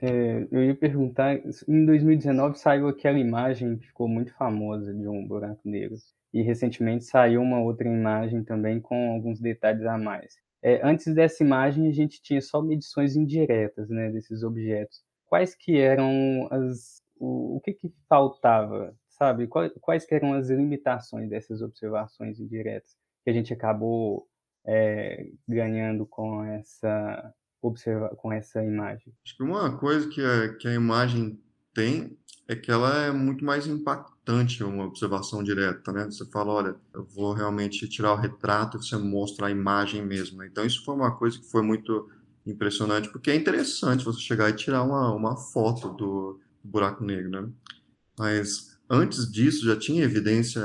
É, eu ia perguntar, em 2019 saiu aquela imagem que ficou muito famosa de um buraco negro. E recentemente saiu uma outra imagem também com alguns detalhes a mais. É, antes dessa imagem a gente tinha só medições indiretas, né, desses objetos. Quais que eram as, o, o que que faltava, sabe? Quais, quais que eram as limitações dessas observações indiretas? Que a gente acabou é, ganhando com essa observa com essa imagem? Acho que uma coisa que a, que a imagem tem é que ela é muito mais impactante uma observação direta, né? Você fala, olha, eu vou realmente tirar o retrato e você mostra a imagem mesmo. Então isso foi uma coisa que foi muito impressionante, porque é interessante você chegar e tirar uma, uma foto do, do buraco negro, né? Mas antes disso já tinha evidência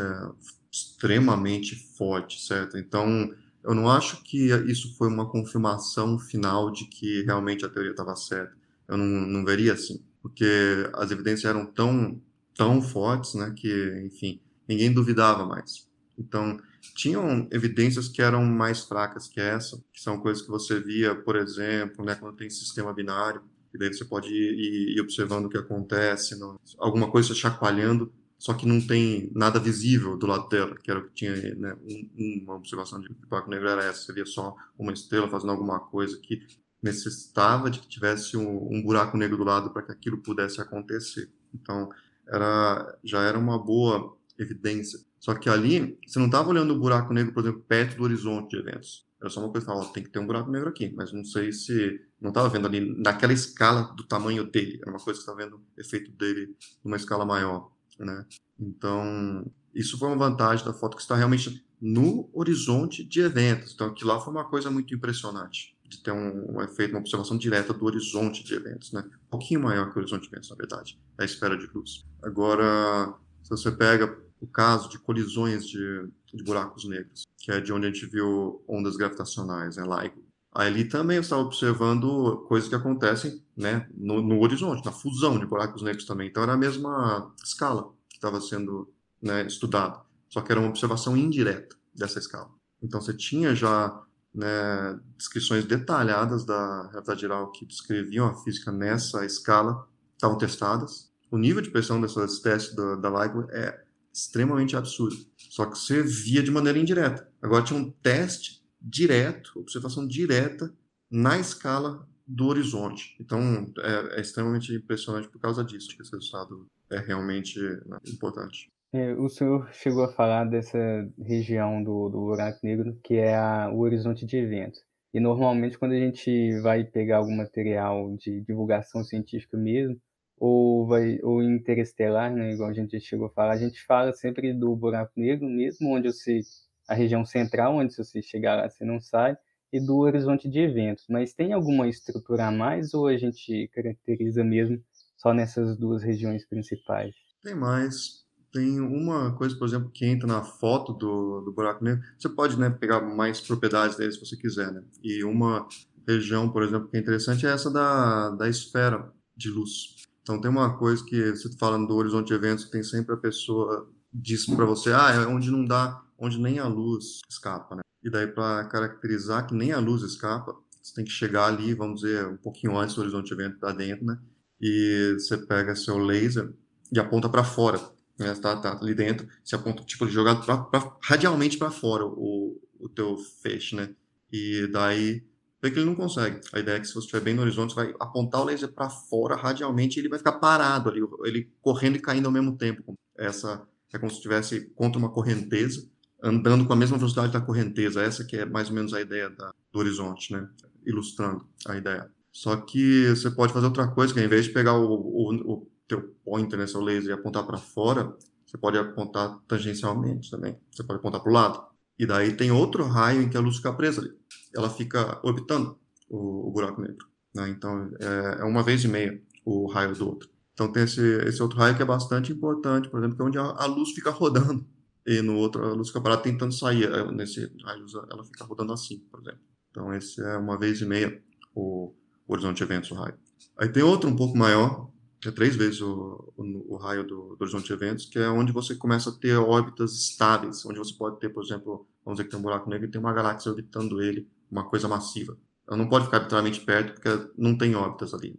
extremamente forte, certo? Então, eu não acho que isso foi uma confirmação final de que realmente a teoria estava certa. Eu não, não veria assim, porque as evidências eram tão, tão fortes, né, que, enfim, ninguém duvidava mais. Então, tinham evidências que eram mais fracas que essa, que são coisas que você via, por exemplo, né, quando tem sistema binário, e daí você pode ir, ir observando o que acontece, não, alguma coisa chacoalhando, só que não tem nada visível do lado dela, que era o que tinha, né, um, uma observação de buraco negro era essa, via só uma estrela fazendo alguma coisa que necessitava de que tivesse um, um buraco negro do lado para que aquilo pudesse acontecer. Então, era, já era uma boa evidência. Só que ali, você não estava olhando o buraco negro, por exemplo, perto do horizonte de eventos. Era só uma coisa, falava, tem que ter um buraco negro aqui, mas não sei se não estava vendo ali naquela escala do tamanho dele. Era uma coisa que estava vendo o efeito dele numa escala maior né? Então, isso foi uma vantagem da foto que está realmente no horizonte de eventos. Então, aquilo lá foi uma coisa muito impressionante, de ter um, um efeito, uma observação direta do horizonte de eventos, né? Um pouquinho maior que o horizonte de eventos, na verdade, é a esfera de luz. Agora, se você pega o caso de colisões de, de buracos negros, que é de onde a gente viu ondas gravitacionais, né, LIGO. Ali também eu estava observando coisas que acontecem né, no, no, horizonte, na fusão de buracos negros também. Então era a mesma escala que estava sendo né, estudada, só que era uma observação indireta dessa escala. Então você tinha já né, descrições detalhadas da realidade geral que descreviam a física nessa escala, estavam testadas. O nível de pressão dessas testes da, da LIGO é extremamente absurdo. Só que você via de maneira indireta. Agora tinha um teste direto, observação direta na escala do horizonte. Então, é, é extremamente impressionante por causa disso, que esse resultado é realmente né, importante. É, o senhor chegou a falar dessa região do, do buraco negro, que é a, o horizonte de eventos. E normalmente, quando a gente vai pegar algum material de divulgação científica mesmo, ou vai ou interestelar, né, igual a gente chegou a falar, a gente fala sempre do buraco negro mesmo, onde você a região central, onde se você chegar lá você não sai, e do horizonte de eventos. Mas tem alguma estrutura a mais ou a gente caracteriza mesmo só nessas duas regiões principais? Tem mais. Tem uma coisa, por exemplo, que entra na foto do, do buraco negro. Você pode né, pegar mais propriedades dele se você quiser. Né? E uma região, por exemplo, que é interessante é essa da, da esfera de luz. Então tem uma coisa que você falando do horizonte de eventos, tem sempre a pessoa diz para você, ah, é onde não dá onde nem a luz escapa, né? E daí para caracterizar que nem a luz escapa, você tem que chegar ali, vamos dizer, um pouquinho antes do horizonte de evento para dentro, né? E você pega seu laser e aponta para fora, né? Tá, tá, ali dentro, você aponta tipo jogado pra, pra, radialmente para fora o, o teu feixe, né? E daí vê que ele não consegue. A ideia é que se você estiver bem no horizonte, você vai apontar o laser para fora radialmente e ele vai ficar parado ali, ele correndo e caindo ao mesmo tempo. Essa é como se estivesse contra uma correnteza andando com a mesma velocidade da correnteza. Essa que é mais ou menos a ideia da, do horizonte, né? Ilustrando a ideia. Só que você pode fazer outra coisa, que ao invés de pegar o, o, o teu pointer, né, seu laser, e apontar para fora, você pode apontar tangencialmente também. Você pode apontar para o lado. E daí tem outro raio em que a luz fica presa ali. Ela fica orbitando o, o buraco negro. Né? Então, é, é, uma vez e meia o raio do outro. Então tem esse, esse outro raio que é bastante importante, por exemplo, que é onde a, a luz fica rodando e no outro a luz fica parada tentando sair. Nesse a luz ela fica rodando assim, por exemplo. Então esse é uma vez e meia o, o horizonte de eventos, o raio. Aí tem outro um pouco maior, que é três vezes o, o, o raio do, do, horizonte de eventos, que é onde você começa a ter órbitas estáveis, onde você pode ter, por exemplo, vamos dizer que tem um buraco negro e tem uma galáxia orbitando ele, uma coisa massiva. Ela não pode ficar arbitrariamente perto, porque não tem órbitas ali.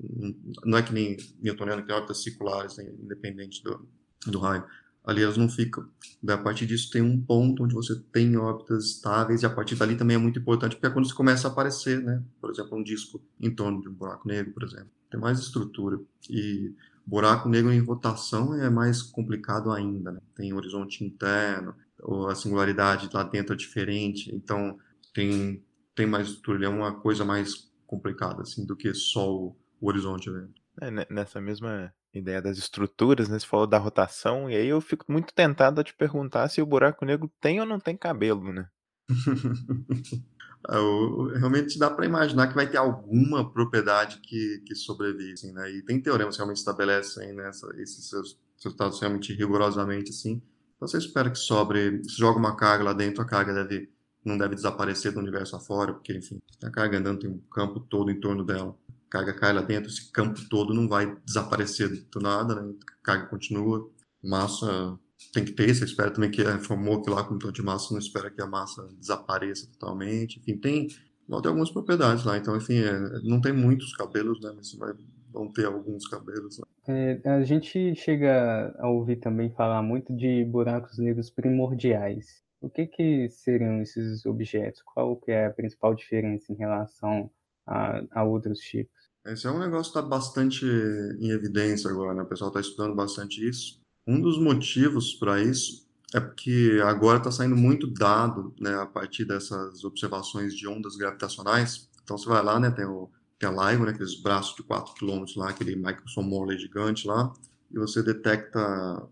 Não é que nem Newtoniano, que tem órbitas circulares, né, independente do, do raio ali elas não ficam. Daí, a partir disso tem um ponto onde você tem órbitas estáveis e a partir dali também é muito importante porque é quando isso começa a aparecer, né? Por exemplo, um disco em torno de um buraco negro, por exemplo. Tem mais estrutura e buraco negro em rotação é mais complicado ainda, né? Tem horizonte interno, a singularidade lá dentro é diferente, então tem tem mais estrutura, é uma coisa mais complicada assim do que só o, o horizonte, né? É, nessa mesma ideia das estruturas, né? Você falou da rotação, e aí eu fico muito tentado a te perguntar se o buraco negro tem ou não tem cabelo, né? É, realmente dá para imaginar que vai ter alguma propriedade que, que sobrevive, assim, né? E tem teoremas que realmente estabelecem né, esses resultados realmente rigorosamente, assim. Então você espera que sobre, se joga uma carga lá dentro, a carga deve, não deve desaparecer do universo afora, porque, enfim, a carga andando tem um campo todo em torno dela carga cai lá dentro, esse campo todo não vai desaparecer do nada, né? Carga continua, massa tem que ter, você espera também que informou que lá com tom de massa não espera que a massa desapareça totalmente, enfim, tem, ter algumas propriedades lá, então, enfim, é, não tem muitos cabelos, né, mas vai, vão ter alguns cabelos lá. É, a gente chega a ouvir também falar muito de buracos negros primordiais. O que que seriam esses objetos? Qual que é a principal diferença em relação a, a outros tipos? Esse é um negócio que está bastante em evidência agora, né? O pessoal está estudando bastante isso. Um dos motivos para isso é porque agora está saindo muito dado, né, a partir dessas observações de ondas gravitacionais. Então você vai lá, né, tem, o, tem a LIGO, né, aqueles braços de 4 km lá, aquele Michelson Morley gigante lá, e você detecta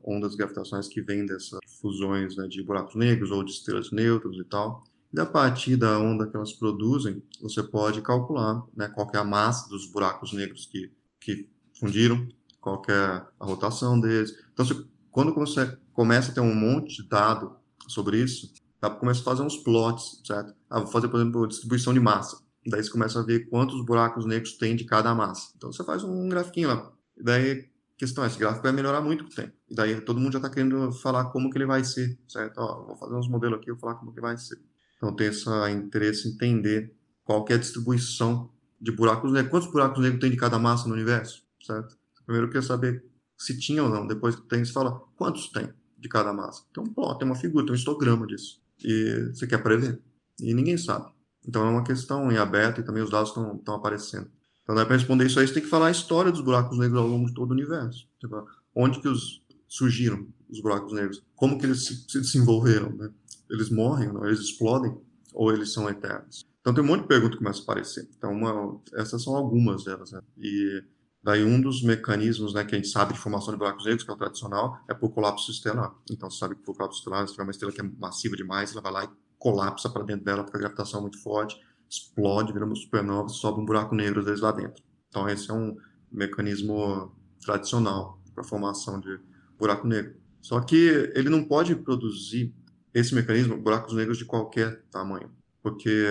ondas gravitacionais que vêm dessas fusões né, de buracos negros ou de estrelas neutras e tal. E a partir da onda que elas produzem, você pode calcular né, qual é a massa dos buracos negros que, que fundiram, qual é a rotação deles. Então, você, quando você começa a ter um monte de dado sobre isso, dá para começar a fazer uns plots, certo? Ah, vou fazer, por exemplo, distribuição de massa. Daí você começa a ver quantos buracos negros tem de cada massa. Então você faz um grafiquinho lá. Daí a questão é, esse gráfico vai melhorar muito com o tempo. E daí todo mundo já está querendo falar como que ele vai ser, certo? Ó, vou fazer uns modelos aqui, vou falar como que vai ser. Então tem esse interesse em entender qual é a distribuição de buracos negros. Quantos buracos negros tem de cada massa no universo, certo? Primeiro eu quero saber se tinha ou não. Depois que tem, você fala quantos tem de cada massa. Então, pô, tem uma figura, tem um histograma disso. E você quer prever. E ninguém sabe. Então é uma questão em aberto e também os dados estão aparecendo. Então, para responder isso aí, você tem que falar a história dos buracos negros ao longo de todo o universo. Tipo, onde que os surgiram os buracos negros? Como que eles se, se desenvolveram? Né? Eles morrem, não? eles explodem ou eles são eternos? Então tem um monte de perguntas que começam a aparecer. Então uma, essas são algumas delas. Né? E daí um dos mecanismos né, que a gente sabe de formação de buracos negros, que é o tradicional, é por colapso estelar. Então você sabe que por colapso estelar, se tiver uma estrela que é massiva demais, ela vai lá e colapsa para dentro dela porque a gravitação é muito forte, explode, vira uma supernova, sobe um buraco negro às vezes lá dentro. Então esse é um mecanismo tradicional para formação de buraco negro. Só que ele não pode produzir esse mecanismo, buracos negros de qualquer tamanho, porque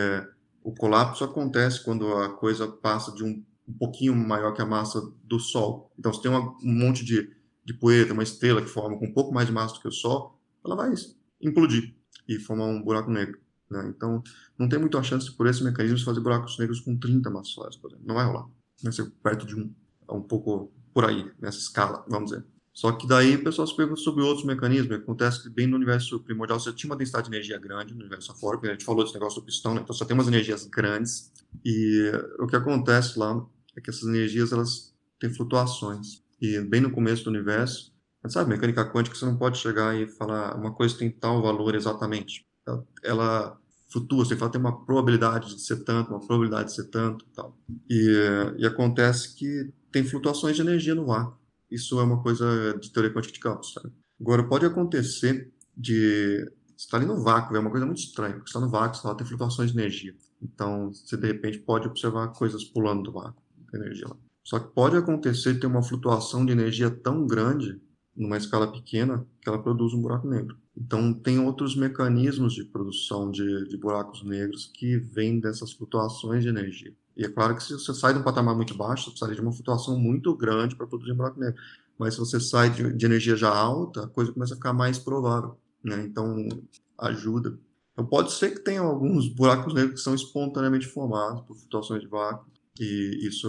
o colapso acontece quando a coisa passa de um, um pouquinho maior que a massa do Sol. Então, se tem uma, um monte de, de poeira, uma estrela que forma com um pouco mais de massa do que o Sol, ela vai implodir e formar um buraco negro. Né? Então, não tem muita chance por esse mecanismo de fazer buracos negros com 30 massas solares, por exemplo. Não vai rolar. Vai ser perto de um, um pouco por aí, nessa escala, vamos dizer. Só que daí o pessoal se pergunta sobre outros mecanismos. Acontece que bem no universo primordial você tinha uma densidade de energia grande, no universo afora, porque a gente falou desse negócio do pistão, né? então só tem umas energias grandes. E o que acontece lá é que essas energias elas têm flutuações. E bem no começo do universo, sabe, mecânica quântica você não pode chegar e falar uma coisa tem tal valor exatamente. Ela, ela flutua, você fala tem uma probabilidade de ser tanto, uma probabilidade de ser tanto, tal. E, e acontece que tem flutuações de energia no ar isso é uma coisa de teoria quântica de campos, sabe? Agora, pode acontecer de você está ali no vácuo, é uma coisa muito estranha, porque está no vácuo, você tem flutuações de energia. Então, você de repente pode observar coisas pulando do vácuo, energia lá. Só que pode acontecer de ter uma flutuação de energia tão grande, numa escala pequena, que ela produz um buraco negro. Então, tem outros mecanismos de produção de, de buracos negros que vêm dessas flutuações de energia. E é claro que se você sai de um patamar muito baixo, você precisaria de uma flutuação muito grande para produzir um buraco negro. Mas se você sai de, de, energia já alta, a coisa começa a ficar mais provável. Né? Então, ajuda. Então, pode ser que tenha alguns buracos negros que são espontaneamente formados por flutuações de vácuo. E isso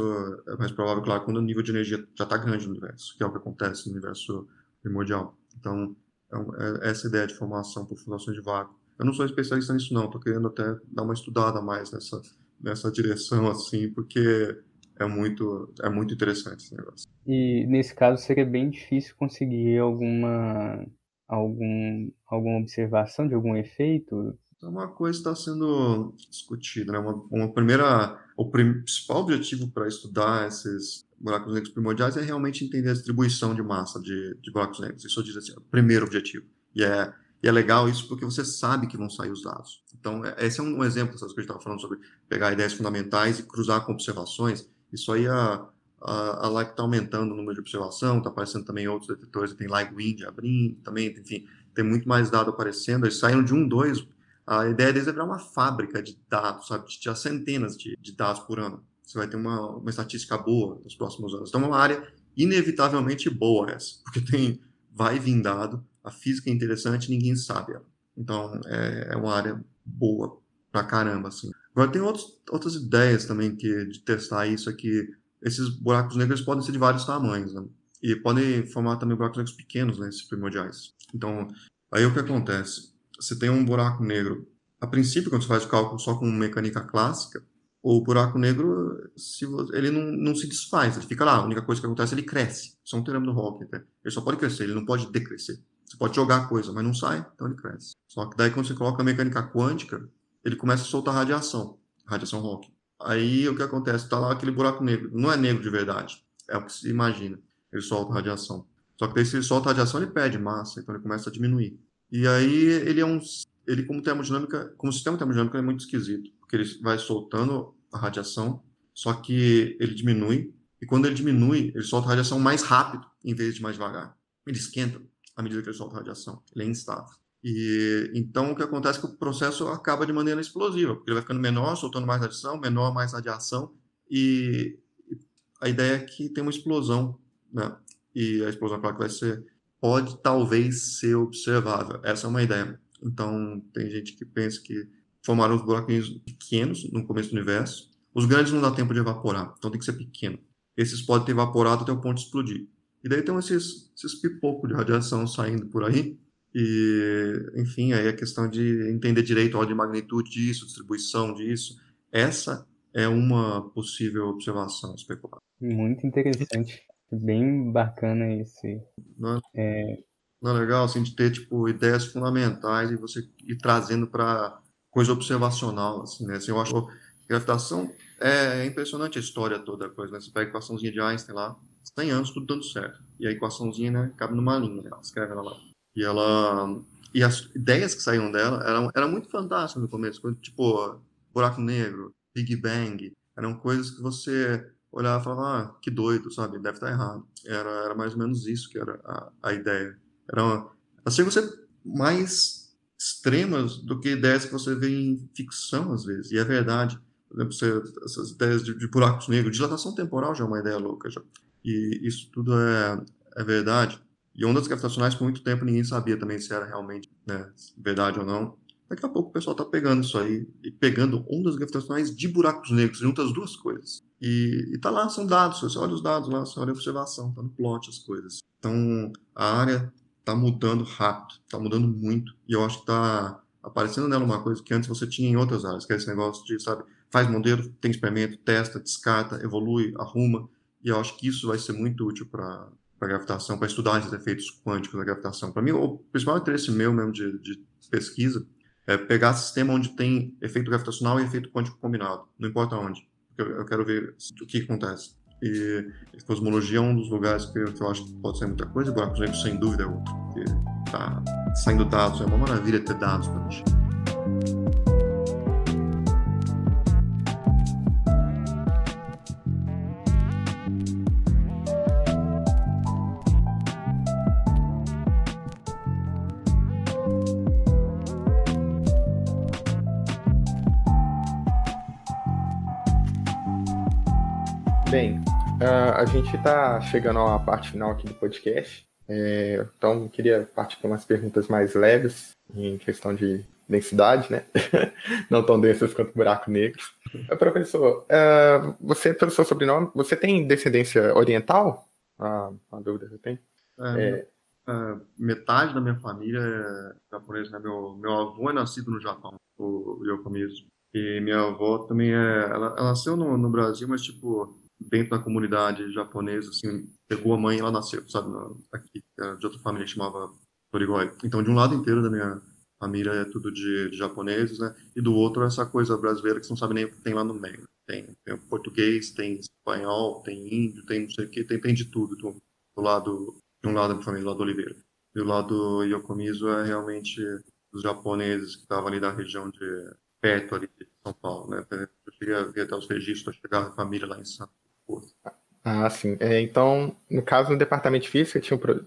é mais provável, claro, quando o nível de energia já está grande no universo, que é o que acontece no universo primordial. Então, é, é essa ideia de formação por flutuações de vácuo. Eu não sou especialista nisso, não. Estou querendo até dar uma estudada mais nessa nessa direção assim, porque é muito é muito interessante esse negócio. E nesse caso seria bem difícil conseguir alguma algum alguma observação de algum efeito? É uma coisa está sendo discutida, né? Uma, uma primeira o principal objetivo para estudar esses buracos negros primordiais é realmente entender a distribuição de massa de, de buracos negros. Isso diz assim, o primeiro objetivo. E é e é legal isso porque você sabe que vão sair os dados. Então, é, esse é um exemplo dessas coisas que gente estava falando sobre pegar ideias fundamentais e cruzar com observações. Isso aí, a, a, a está aumentando o número de observação, está aparecendo também outros detectores, tem LIGO-WIND abrindo também, enfim, tem muito mais dado aparecendo. Eles saíram de um, dois. A ideia deles é virar uma fábrica de dados, sabe? De tirar centenas de, de dados por ano. Você vai ter uma, uma estatística boa nos próximos anos. Então, é uma área inevitavelmente boa essa, porque tem vai vir dado, a física é interessante, ninguém sabe ela. Então, é, é uma área boa pra caramba, assim. Agora, tem outros, outras ideias também que, de testar isso aqui. Esses buracos negros podem ser de vários tamanhos, né? E podem formar também buracos negros pequenos, né? Esses primordiais. Então, aí o que acontece? Você tem um buraco negro. A princípio, quando você faz o cálculo só com mecânica clássica, o buraco negro, se ele não, não se desfaz, ele fica lá. A única coisa que acontece é ele cresce. Isso é um teorema do Hawking. Né? Ele só pode crescer, ele não pode decrescer. Você pode jogar coisa, mas não sai, então ele cresce. Só que daí quando você coloca a mecânica quântica, ele começa a soltar radiação, radiação Hawking. Aí o que acontece? Está lá aquele buraco negro. Não é negro de verdade, é o que se imagina. Ele solta radiação. Só que daí se ele solta radiação, ele perde massa, então ele começa a diminuir. E aí ele é um ele como termodinâmica, como sistema termodinâmico é muito esquisito, porque ele vai soltando a radiação, só que ele diminui, e quando ele diminui, ele solta a radiação mais rápido, em vez de mais devagar. Ele esquenta à medida que ele solta a radiação, ele é instável. E então o que acontece é que o processo acaba de maneira explosiva, porque ele vai ficando menor, soltando mais radiação, menor, mais radiação, e a ideia é que tem uma explosão, né? E a explosão, claro vai ser, pode talvez ser observável. Essa é uma ideia. Então, tem gente que pensa que formaram os buraquinhos pequenos no começo do universo. Os grandes não dá tempo de evaporar, então tem que ser pequeno. Esses podem ter evaporado até o ponto de explodir. E daí tem esses, esses pipocos de radiação saindo por aí. E, enfim, aí a questão de entender direito a ordem de magnitude disso, distribuição disso. Essa é uma possível observação especulada. Muito interessante. Bem bacana esse. Não é... não é legal assim, de ter tipo, ideias fundamentais e você ir trazendo para coisa observacional. Assim, né? Assim, eu acho que gravitação é, impressionante a história toda. Coisa, né? Você pega a equaçãozinha de Einstein lá, 100 anos tudo dando certo. E a equaçãozinha né, cabe numa linha, né? ela escreve ela lá. E ela. E as ideias que saíam dela eram, eram muito fantásticas no começo, tipo buraco negro, Big Bang, eram coisas que você olhava e falava, ah, que doido, sabe? Deve estar errado. Era, era mais ou menos isso que era a, a ideia. Eram, elas chegam a ser mais extremas do que ideias que você vê em ficção, às vezes. E é verdade. Por exemplo, você, essas ideias de, de, buracos negros, dilatação temporal já é uma ideia louca. Já. E isso tudo é, é verdade. E ondas gravitacionais, por muito tempo, ninguém sabia também se era realmente né, verdade ou não. Daqui a pouco o pessoal está pegando isso aí e pegando ondas gravitacionais de buracos negros, junta as duas coisas. E, e tá lá, são dados, você olha os dados lá, você olha a observação, tá no plot as coisas. Então a área tá mudando rápido, tá mudando muito, e eu acho que tá aparecendo nela uma coisa que antes você tinha em outras áreas, que é esse negócio de, sabe, faz modelo, tem experimento, testa, descarta, evolui, arruma, e eu acho que isso vai ser muito útil para a gravitação, para estudar esses efeitos quânticos da gravitação. Para mim, o principal interesse meu mesmo de, de pesquisa é pegar sistema onde tem efeito gravitacional e efeito quântico combinado, não importa onde. Eu, quero ver o que acontece. E, cosmologia é um dos lugares que eu, que eu, acho que pode ser muita coisa, e buracos negros, sem dúvida, é outro. Porque tá saindo dados, é uma maravilha ter dados para mexer. Uh, a gente está chegando à parte final aqui do podcast, é, então queria partir para umas perguntas mais leves em questão de densidade, né? Não tão densas quanto buraco negro. Uh, professor, uh, você, pelo seu sobrenome, você tem descendência oriental? Ah, uma dúvida que eu tenho. É, é... é metade da minha família é japonesa, né? Meu, meu avô é nascido no Japão, o Yokomizu. E minha avó também é. Ela, ela nasceu no, no Brasil, mas tipo dentro da comunidade japonesa, assim, pegou a mãe ela nasceu, sabe, aqui, é de outra família chamava Torigoi. Então, de um lado inteiro da minha família é tudo de, de, japoneses, né? E do outro essa coisa brasileira que você não sabe nem o que tem lá no meio. Tem, tem português, tem espanhol, tem índio, tem não sei o que, tem, tem de tudo do, do lado, de um lado da família, do lado do Oliveira. E o lado Yokomizu é realmente os japoneses que estavam ali da região de perto ali de São Paulo, né? Eu cheguei a ver até os registros, chegar a família lá em Santos ah, sim. É, então, no caso, no departamento de física, tinha um,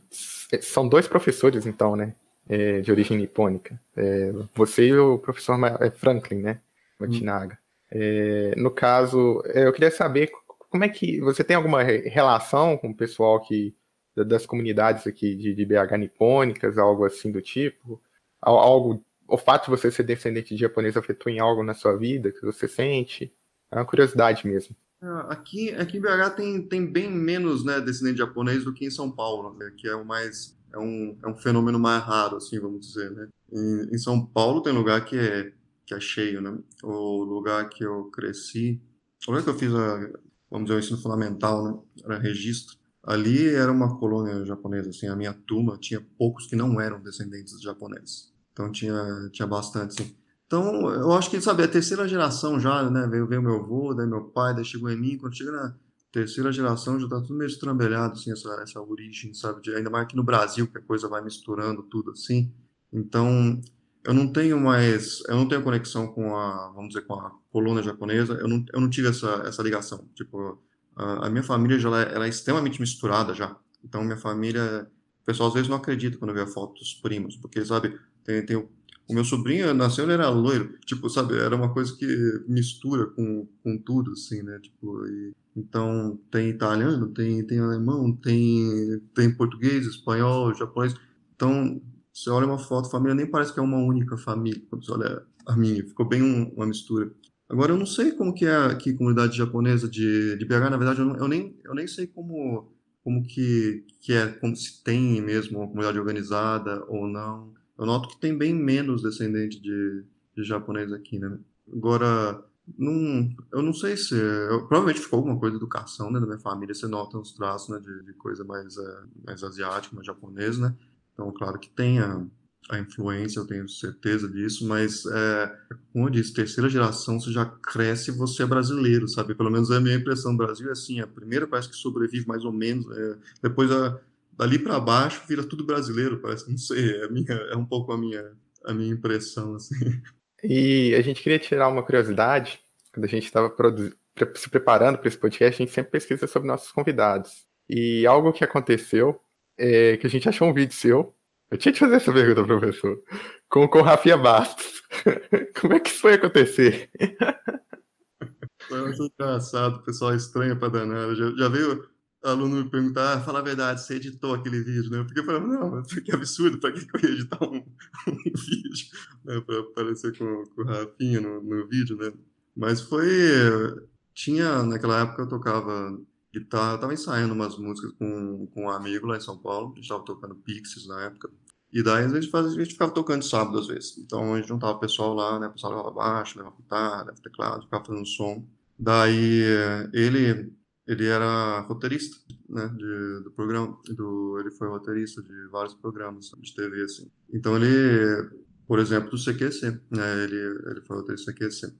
são dois professores, então, né? É, de origem nipônica. É, você e o professor é, Franklin, né? Matinaga. Hum. no caso, é, eu queria saber como é que você tem alguma relação com o pessoal que das comunidades aqui de, de BH nipônicas, algo assim do tipo? Algo, o fato de você ser descendente de japonês afetou em algo na sua vida que você sente? É uma curiosidade mesmo. Ah, aqui, aqui em BH tem, tem bem menos né, descendente japonês do que em São Paulo, né, que é o mais é um, é um fenômeno mais raro, assim, vamos dizer, né? Em, em, São Paulo tem lugar que é, que é cheio, né? O lugar que eu cresci, o lugar que eu fiz, a, vamos dizer, o ensino fundamental, né? Era registro. Ali era uma colônia japonesa, assim, a minha turma tinha poucos que não eram descendentes de japoneses. Então tinha, tinha bastante, assim. Então, eu acho que, sabe, a terceira geração já, né? Veio, veio meu avô, daí meu pai, daí chegou em mim. Quando chega na terceira geração, já tá tudo meio estrambelhado, assim, essa, essa origem, sabe? De, ainda mais aqui no Brasil, que a coisa vai misturando tudo, assim. Então, eu não tenho mais, eu não tenho conexão com a, vamos dizer, com a coluna japonesa. Eu não, eu não tive essa, essa ligação. Tipo, a, a minha família já é, ela é extremamente misturada já. Então, minha família, o pessoal às vezes não acredita quando vê a foto dos primos, porque, sabe, Tem, tem o, o meu sobrinho nasceu, ele era loiro. Tipo, sabe, era uma coisa que mistura com, com tudo, assim, né? Tipo, e, então tem italiano, tem, tem alemão, tem, tem português, espanhol, japonês. Então, você olha uma foto, família nem parece que é uma única família. Quando você olha a minha, ficou bem um, uma mistura. Agora, eu não sei como que é aqui a comunidade japonesa de, de BH, na verdade, eu, não, eu, nem, eu nem sei como, como que, que é, como se tem mesmo uma comunidade organizada ou não. Eu noto que tem bem menos descendente de, de japonês aqui, né? Agora, eu não sei se. Eu, provavelmente ficou alguma coisa de educação né, da minha família. Você nota uns traços né, de, de coisa mais, é, mais asiática, mais japonesa, né? Então, claro que tem a, a influência, eu tenho certeza disso, mas, é, como eu disse, terceira geração você já cresce você é brasileiro, sabe? Pelo menos é a minha impressão. O Brasil é assim, a primeira parece que sobrevive mais ou menos, é, depois a, dali para baixo vira tudo brasileiro, parece, não sei, é, minha, é um pouco a minha, a minha impressão, assim. E a gente queria tirar uma curiosidade, quando a gente estava se preparando para esse podcast, a gente sempre pesquisa sobre nossos convidados. E algo que aconteceu é que a gente achou um vídeo seu. Eu tinha que fazer essa pergunta, professor. Com, com o Rafinha Bastos. Como é que isso foi acontecer? Foi muito engraçado, o pessoal estranho pra danado. Já, já veio aluno me perguntar, ah, fala a verdade, você editou aquele vídeo, né? Eu fiquei falando, não, que absurdo, pra que eu ia editar um, um vídeo, né? Pra aparecer com, com o Rafinha no, no vídeo, né? Mas foi, tinha, naquela época eu tocava guitarra, eu tava ensaiando umas músicas com, com um amigo lá em São Paulo, a gente tava tocando Pixies na época, e daí às vezes a gente ficava tocando sábado às vezes, então a gente juntava o pessoal lá, né, o pessoal levava baixo, levava guitarra, levava teclado, ficava fazendo som, daí ele ele era roteirista, né, de, do programa, do, ele foi roteirista de vários programas de TV, assim. Então ele, por exemplo, do CQC, né, ele, ele foi roteirista do CQC.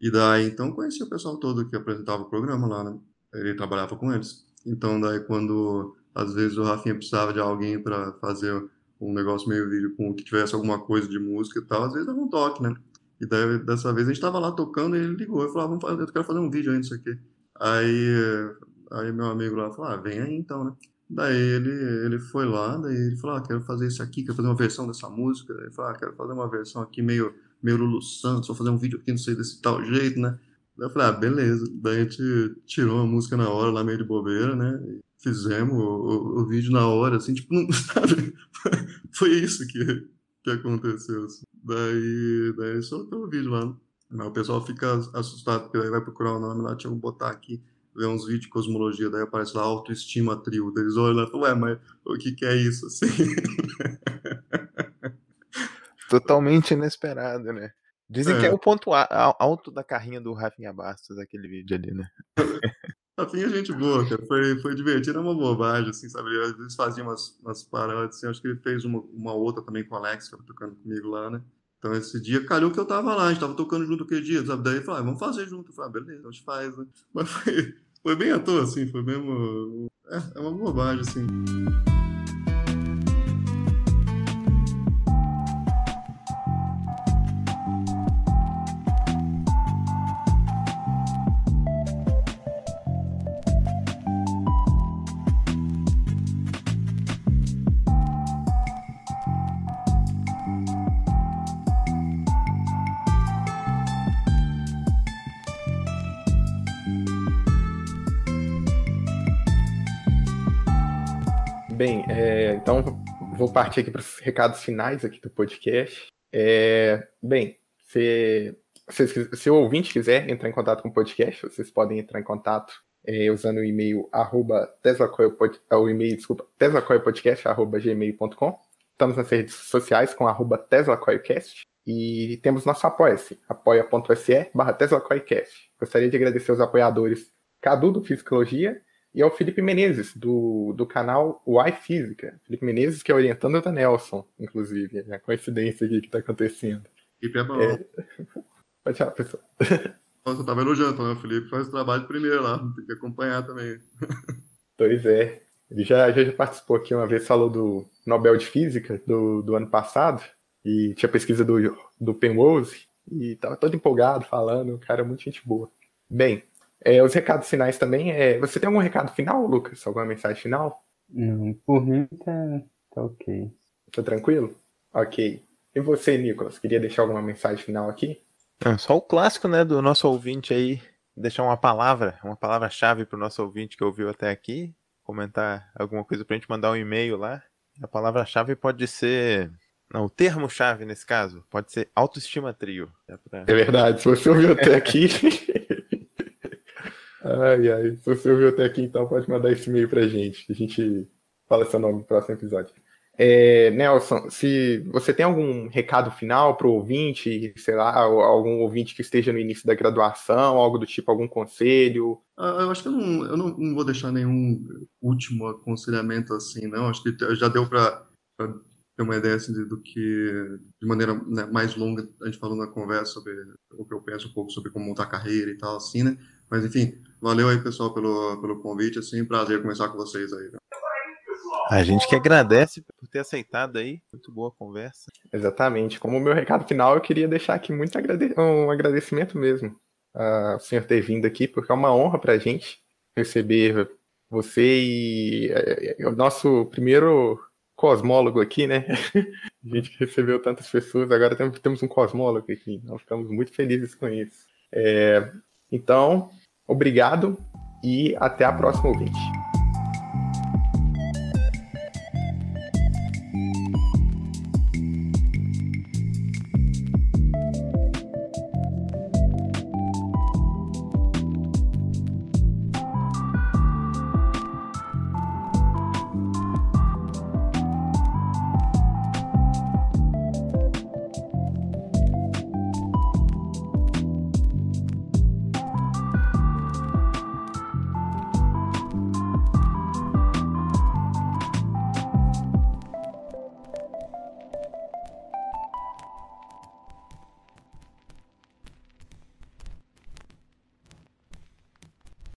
E daí, então, conhecia o pessoal todo que apresentava o programa lá, né, ele trabalhava com eles. Então, daí, quando, às vezes, o Rafinha precisava de alguém para fazer um negócio meio vídeo com que tivesse alguma coisa de música e tal, às vezes dava um toque, né. E daí, dessa vez, a gente estava lá tocando e ele ligou e falou, ah, eu quero fazer um vídeo aí, isso aqui. Aí, aí meu amigo lá falou, ah, vem aí então, né? Daí ele, ele foi lá, daí ele falou, ah, quero fazer isso aqui, quero fazer uma versão dessa música. Ele falou, ah, quero fazer uma versão aqui meio, meio Lulu Santos, vou fazer um vídeo aqui, não sei, desse tal jeito, né? Daí eu falei, ah, beleza. Daí a gente tirou a música na hora, lá meio de bobeira, né? Fizemos o, o, o, vídeo na hora, assim, tipo, não sabe? Foi isso que, que aconteceu, assim. Daí, daí soltou o vídeo lá, mas o pessoal fica assustado, porque daí vai procurar o nome lá, deixa eu botar aqui, ver uns vídeos de cosmologia, daí aparece lá autoestima trio. Eles olham lá e falam, ué, mas o que, que é isso? Assim? Totalmente inesperado, né? Dizem é. que é o ponto alto da carrinha do Rafinha Bastos, aquele vídeo ali, né? Rafinha é gente boa, cara. Foi, foi divertido, é uma bobagem, assim, sabe? Às vezes fazia umas, umas paródias, assim. Acho que ele fez uma, uma outra também com o Alex, que tocando comigo lá, né? Então esse dia calhou que eu tava lá, a gente tava tocando junto aquele dia, sabe? Daí falou, ah, vamos fazer junto. Eu falei, ah, beleza, a gente faz, né? Mas foi, foi bem à toa, assim, foi mesmo. É, é uma bobagem, assim. Bem, é, então vou partir aqui para os recados finais aqui do podcast. É, bem, se, se, se, o ouvinte quiser entrar em contato com o podcast, vocês podem entrar em contato é, usando o e-mail arroba é, o e-mail, desculpa, teslacoilpodcast, arroba gmail.com. Estamos nas redes sociais com arroba teslacoilcast e temos nosso apoia-se, apoia.se barra teslacoilcast. Gostaria de agradecer os apoiadores Cadu do Fisicologia e ao Felipe Menezes, do, do canal Why Física. Felipe Menezes, que é orientando da Nelson, inclusive. É a coincidência aqui que está acontecendo. Felipe é bom. É... Pode falar, pessoal. Nossa, eu tava elogiando, né? O Felipe faz o trabalho primeiro lá, tem que acompanhar também. Pois é. Ele já, já, participou aqui uma vez, falou do Nobel de Física do, do ano passado, e tinha pesquisa do, do Penrose, e tava todo empolgado falando, um cara muito gente boa. Bem, é, os recados finais também. É, você tem algum recado final, Lucas? Alguma mensagem final? Não, por mim tá, tá ok. Tá tranquilo? Ok. E você, Nicolas, queria deixar alguma mensagem final aqui? É, só o clássico, né, do nosso ouvinte aí, deixar uma palavra, uma palavra-chave para o nosso ouvinte que ouviu até aqui, comentar alguma coisa para a gente mandar um e-mail lá. A palavra-chave pode ser. Não, o termo-chave nesse caso pode ser autoestima trio. É, pra... é verdade, se você ouviu até aqui. ai, ai, se você ouviu até aqui, então pode mandar esse e-mail pra gente. A gente fala seu nome no próximo episódio. É, Nelson, se você tem algum recado final para o ouvinte, sei lá, algum ouvinte que esteja no início da graduação, algo do tipo, algum conselho? Ah, eu acho que eu não, eu não, não vou deixar nenhum último aconselhamento assim, não. Acho que já deu para ter uma ideia assim, do que, de maneira né, mais longa, a gente falou na conversa sobre o que eu penso um pouco sobre como montar carreira e tal, assim, né? Mas enfim, valeu aí, pessoal, pelo, pelo convite, assim, prazer conversar com vocês aí. Né? A gente que agradece por ter aceitado aí. Muito boa conversa. Exatamente. Como meu recado final, eu queria deixar aqui muito agrade... um agradecimento mesmo ao senhor ter vindo aqui, porque é uma honra para a gente receber você e é, é, o nosso primeiro cosmólogo aqui, né? A gente recebeu tantas pessoas, agora temos um cosmólogo aqui. Nós ficamos muito felizes com isso. É... Então, obrigado e até a próxima ouvinte.